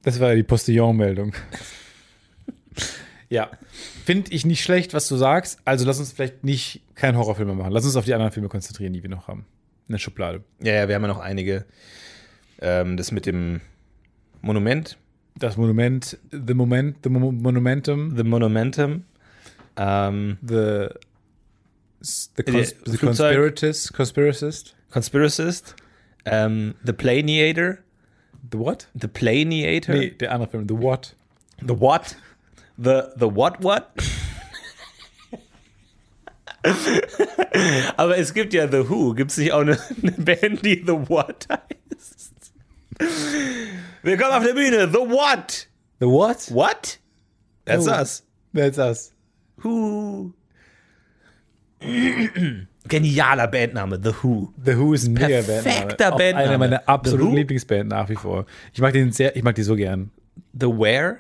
Das war die Postillon-Meldung. Ja. Finde ich nicht schlecht, was du sagst. Also lass uns vielleicht nicht keinen Horrorfilm mehr machen. Lass uns auf die anderen Filme konzentrieren, die wir noch haben. In der Schublade. Ja, ja, wir haben ja noch einige. Ähm, das mit dem Monument, Das Monument, The Moment, The Mo Monumentum, The Monumentum. Ähm, The, the, cons das the. Conspiratist, Conspiracist. Conspiracist. Ähm, The Planiator. The what? The Planiator. Nee, der andere Film. The What? The What? The, the What What? Aber es gibt ja The Who. Gibt es nicht auch eine, eine Band, die The What heißt? Willkommen auf der Bühne. The What? The What? What? That's Oh. us. That's us. Who. Genialer Bandname, The Who. The Who ist ein mega Perfekter Bandname. Auch Bandname. Einer meiner The absoluten? Lieblingsband nach wie vor. Ich mag den sehr, ich mag die so gern. The Where?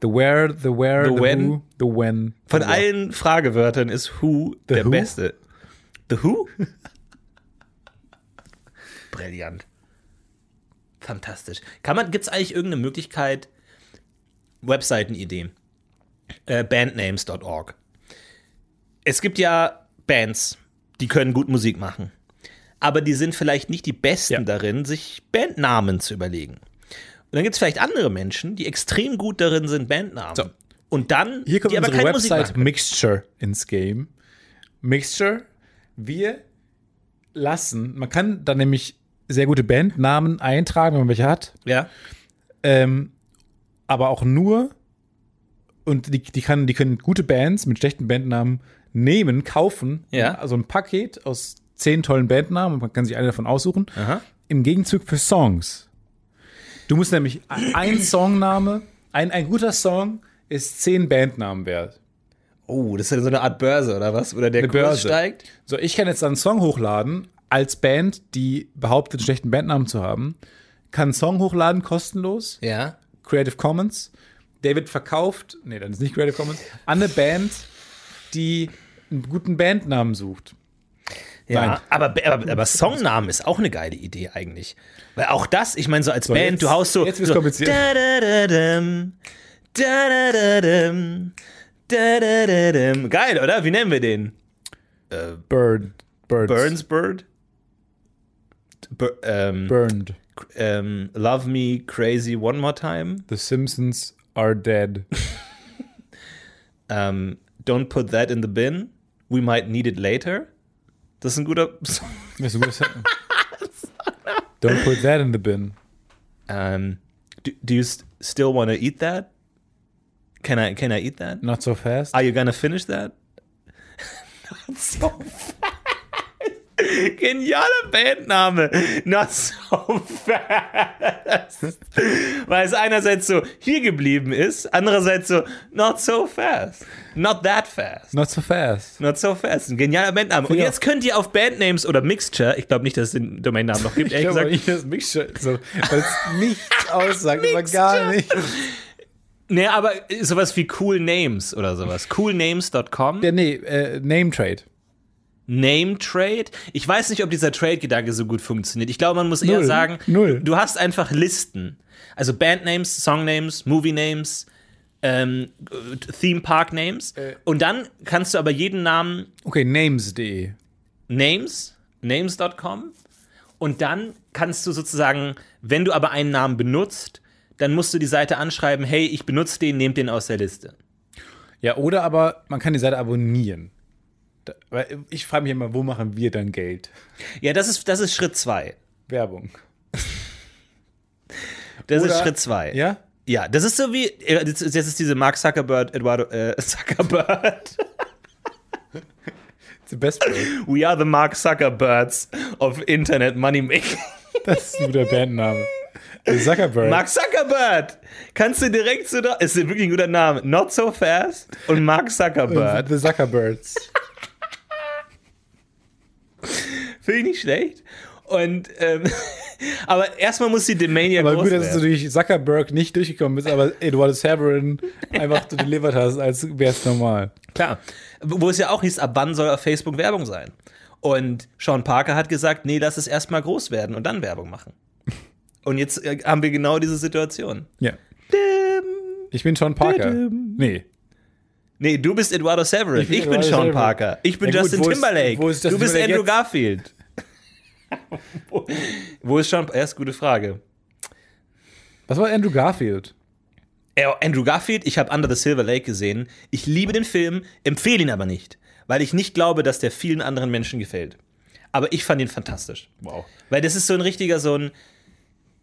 The Where, The Where, The The, When? Who, The When. Von The What. allen Fragewörtern ist Who der Who? beste. The Who? Brillant. Fantastisch. Kann man, gibt es eigentlich irgendeine Möglichkeit, Webseitenidee, äh, bandnames.org. Es gibt ja Bands, die können gut Musik machen. Aber die sind vielleicht nicht die Besten Ja. darin, sich Bandnamen zu überlegen. Und dann gibt es vielleicht andere Menschen, die extrem gut darin sind, Bandnamen. So. Und dann, Hier kommt die aber unsere Website. Mixture ins Game. Mixture, wir lassen, man kann da nämlich sehr gute Bandnamen eintragen, wenn man welche hat, Ja. ähm, aber auch nur, und die, die, kann, die können gute Bands mit schlechten Bandnamen nehmen, kaufen, Ja. also ein Paket aus zehn tollen Bandnamen und man kann sich eine davon aussuchen, Aha. im Gegenzug für Songs. Du musst nämlich ein Songname, ein, ein guter Song ist zehn Bandnamen wert. Oh, das ist ja so eine Art Börse, oder was? Oder der Eine Kurs Börse. steigt? So, ich kann jetzt einen Song hochladen als Band, die behauptet, einen schlechten Bandnamen zu haben. Kann einen Song hochladen, kostenlos. Ja. Creative Commons. Der wird verkauft, nee, dann ist nicht Creative Commons, an eine Band, die einen guten Bandnamen sucht. Ja, Nein. aber, aber, aber Songnamen ist auch eine geile Idee eigentlich. Weil auch das, ich meine, so als Band, jetzt- du haust so. jetzt wird's so kompliziert. Geil, oder? Wie nennen wir den? Bird. Birds. Burns Bird? Bur ähm, Burned. ähm, Love Me Crazy One More Time? The Simpsons are dead. Ähm, Don't Put That in the Bin. We Might Need It Later. Das ist ein guter Song. Das ist ein gutes Don't put that in the bin. Um, do, do you st still want to eat that? Can I can I eat that? Not so fast. Are you gonna finish that? Not so fast. Genialer Bandname. Not so fast. Weil es einerseits so hier geblieben ist, andererseits so not so fast. Not that fast. Not so fast. Not so fast. Ein genialer Bandname. Und jetzt könnt ihr auf Bandnames oder Mixture, ich glaube nicht, dass es den Domainnamen noch gibt, Ich ehrlich glaube gesagt, nicht, das Mixture, so, weil es nichts aussagt, aber gar nicht. Nee, aber sowas wie Cool Names oder sowas. Coolnames.com. Ja, nee, äh, Name Trade. Name Trade. Ich weiß nicht, ob dieser Trade-Gedanke so gut funktioniert. Ich glaube, man muss eher Null. sagen, Null. du hast einfach Listen. Also Bandnames, Songnames, Movie-Names, ähm, Theme Park Names. Äh. Und dann kannst du aber jeden Namen Okay, names.de. Names, names.com. Und dann kannst du sozusagen, wenn du aber einen Namen benutzt, dann musst du die Seite anschreiben, hey, ich benutze den, nehmt den aus der Liste. Ja, oder aber man kann die Seite abonnieren. Weil ich frage mich immer, wo machen wir dann Geld? Ja, das ist, das ist Schritt zwei. Werbung. Das ist Oder- Schritt zwei. Ja? Ja, das ist so wie, äh, das ist, ist diese Mark Zuckerberg, Eduardo, äh, Zuckerberg. The best. We are the Mark Zuckerbergs of Internet Money Making. Das ist ein guter Bandname. Zuckerberg. Mark Zuckerberg! Kannst du direkt so da, ist wirklich ein guter Name. Not so fast und Mark Zuckerberg. The Zuckerbirds. Finde ich nicht schlecht. Und, ähm, aber erstmal muss die Domain ja Aber gut, dass du werden. durch Zuckerberg nicht durchgekommen bist, aber Eduardo Severin einfach du delivered hast, als wäre es normal. Klar. Wo es ja auch hieß, ab wann soll auf Facebook Werbung sein? Und Sean Parker hat gesagt, nee, lass es erstmal groß werden und dann Werbung machen. Und jetzt äh, haben wir genau diese Situation. Ja. Ich bin Sean Parker. Nee. Nee, du bist Eduardo Severin. Ich, bin bin Eduardo Sean Severin. Parker. Ich bin Ja gut, Justin ist- Timberlake. ist du Justin bist Timberlake Andrew jetzt? Garfield. Wo, ist Sean Erst gute Frage. Was war Andrew Garfield? Äh, Andrew Garfield, ich habe Under the Silver Lake gesehen. Ich liebe den Film, empfehle ihn aber nicht, weil ich nicht glaube, dass der vielen anderen Menschen gefällt. Aber ich fand ihn fantastisch. Wow. Weil das ist so ein richtiger, so ein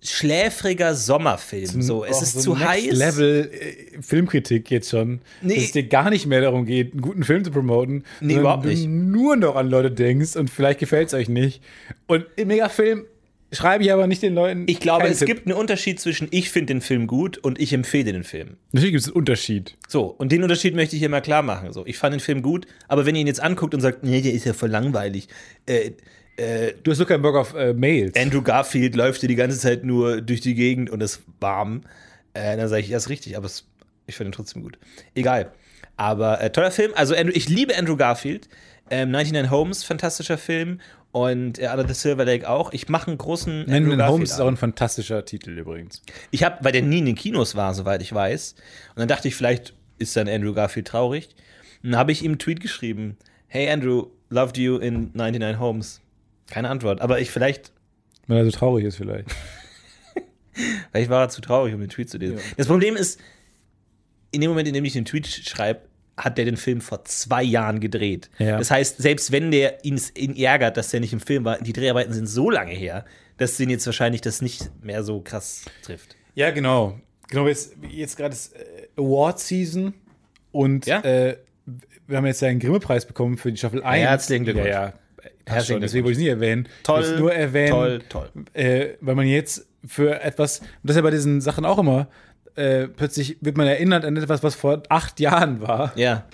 schläfriger Sommerfilm. So, es ist so zu heiß. Level äh, Filmkritik jetzt schon. Nee. Dass es dir gar nicht mehr darum geht, einen guten Film zu promoten. Nee, überhaupt du nicht. nur noch an Leute denkst und vielleicht gefällt es euch nicht. Und im Megafilm schreibe ich aber nicht den Leuten. Ich glaube, es Tipp. gibt einen Unterschied zwischen ich finde den Film gut und ich empfehle den Film. Natürlich gibt es einen Unterschied. So, und den Unterschied möchte ich hier mal klar machen. So, ich fand den Film gut, aber wenn ihr ihn jetzt anguckt und sagt, nee, der ist ja voll langweilig, äh, Du hast doch keinen Bock auf äh, Mails. Andrew Garfield läuft hier die ganze Zeit nur durch die Gegend und ist warm, äh, dann sage ich, ja, ist richtig, aber es, ich finde ihn trotzdem gut. Egal. Aber äh, toller Film. Also, Andrew, ich liebe Andrew Garfield. Ähm, 99 Homes, fantastischer Film. Und äh, Under the Silver Lake auch. Ich mache einen großen Andrew Garfield Holmes ist auch ein fantastischer Titel übrigens. Ich habe, weil der nie in den Kinos war, soweit ich weiß. Und dann dachte ich, vielleicht ist dann Andrew Garfield traurig. Und dann habe ich ihm einen Tweet geschrieben: Hey Andrew, loved you in 99 Homes. Keine Antwort, aber ich vielleicht, Weil er so traurig ist vielleicht. vielleicht war er zu traurig, um den Tweet zu lesen. Das Problem ist, in dem Moment, in dem ich den Tweet schreibe, hat der den Film vor zwei Jahren gedreht. Ja. Das heißt, selbst wenn der ihn, ihn ärgert, dass der nicht im Film war, die Dreharbeiten sind so lange her, dass den jetzt wahrscheinlich das nicht mehr so krass trifft. Ja, genau. Genau, jetzt, jetzt gerade ist äh, Award-Season und Ja? äh, wir haben jetzt ja einen Grimme-Preis bekommen für die Staffel 1. Herzlichen Glückwunsch. Ja, ja. Schon, deswegen wollte ich es nicht erwähnen. Toll, Ich nur erwähnen, toll, toll. Äh, weil man jetzt für etwas, und das ist ja bei diesen Sachen auch immer, äh, plötzlich wird man erinnert an etwas, was vor acht Jahren war. Ja.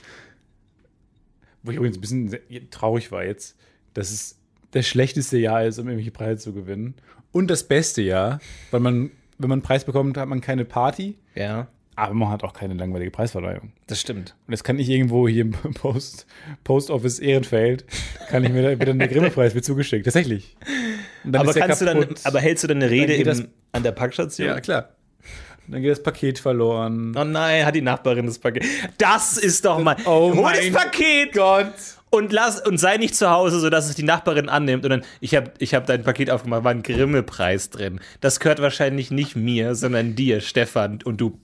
Wo ich übrigens ein bisschen traurig war jetzt, dass es das schlechteste Jahr ist, um irgendwelche Preise zu gewinnen. Und das beste Jahr, weil man, wenn man einen Preis bekommt, hat man keine Party, Ja, aber man hat auch keine langweilige Preisverleihung. das stimmt. Und das kann ich irgendwo hier im Post, Post Office Ehrenfeld, kann ich mir da wieder einen Grimme-Preis mit zugeschickt. Tatsächlich. Dann Aber der kannst du dann, aber hältst du dann eine Rede geht im, an der Packstation? Ja, klar. Und dann geht das Paket verloren. Oh nein, hat die Nachbarin das Paket. Das ist doch mal. Oh hol mein das Paket Gott! Und lass und sei nicht zu Hause, sodass es die Nachbarin annimmt. Und dann, ich habe ich hab dein Paket aufgemacht, war ein Grimme-Preis drin. Das gehört wahrscheinlich nicht mir, sondern dir, Stefan. Und du.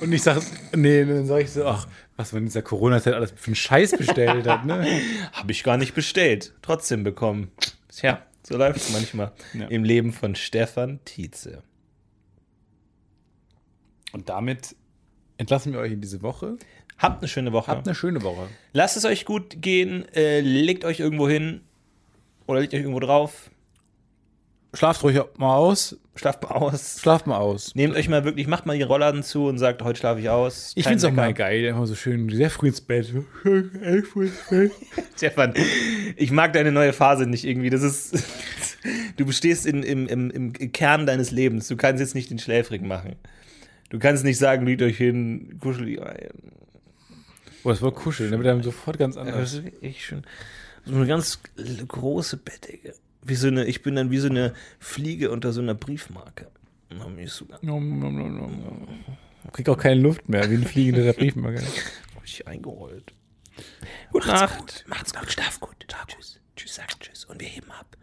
Und ich sag, nee, dann sag ich so, ach, was man in dieser Corona-Zeit alles für einen Scheiß bestellt hat, ne? Habe ich gar nicht bestellt. Trotzdem bekommen. Tja, so läuft es manchmal Ja. im Leben von Stefan Tietze. Und damit entlassen wir euch in diese Woche. Habt eine schöne Woche. Habt eine schöne Woche. Lasst es euch gut gehen. Äh, legt euch irgendwo hin. Oder legt euch irgendwo drauf. Schlaft ruhig mal aus. Schlaft mal aus. Schlaft mal aus. Nehmt euch mal wirklich, macht mal die Rollladen zu und sagt, heute schlafe ich aus. Ich Kein find's auch mal geil, immer so schön, sehr früh ins Bett. Elf Uhr ins Bett. Stefan, ich mag deine neue Phase nicht irgendwie. Das ist. Du bestehst in, im, im, im Kern deines Lebens. Du kannst jetzt nicht den Schläfrig machen. Du kannst nicht sagen, liegt euch hin, kuschelig Oh, das war kuscheln, da wird einem sofort ganz Das anders. ist echt schön. So eine ganz große Bettdecke. Wie so eine, ich bin dann wie so eine Fliege unter so einer Briefmarke. Nom, nom, nom, nom. Krieg auch keine Luft mehr, wie ein fliegender der Briefmarke. richtig eingerollt. Gute Nacht. Macht's gut. Schlaf gut. Tschüss. Tschüss, sag Tschüss. Und wir heben ab.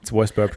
It's Voice Burp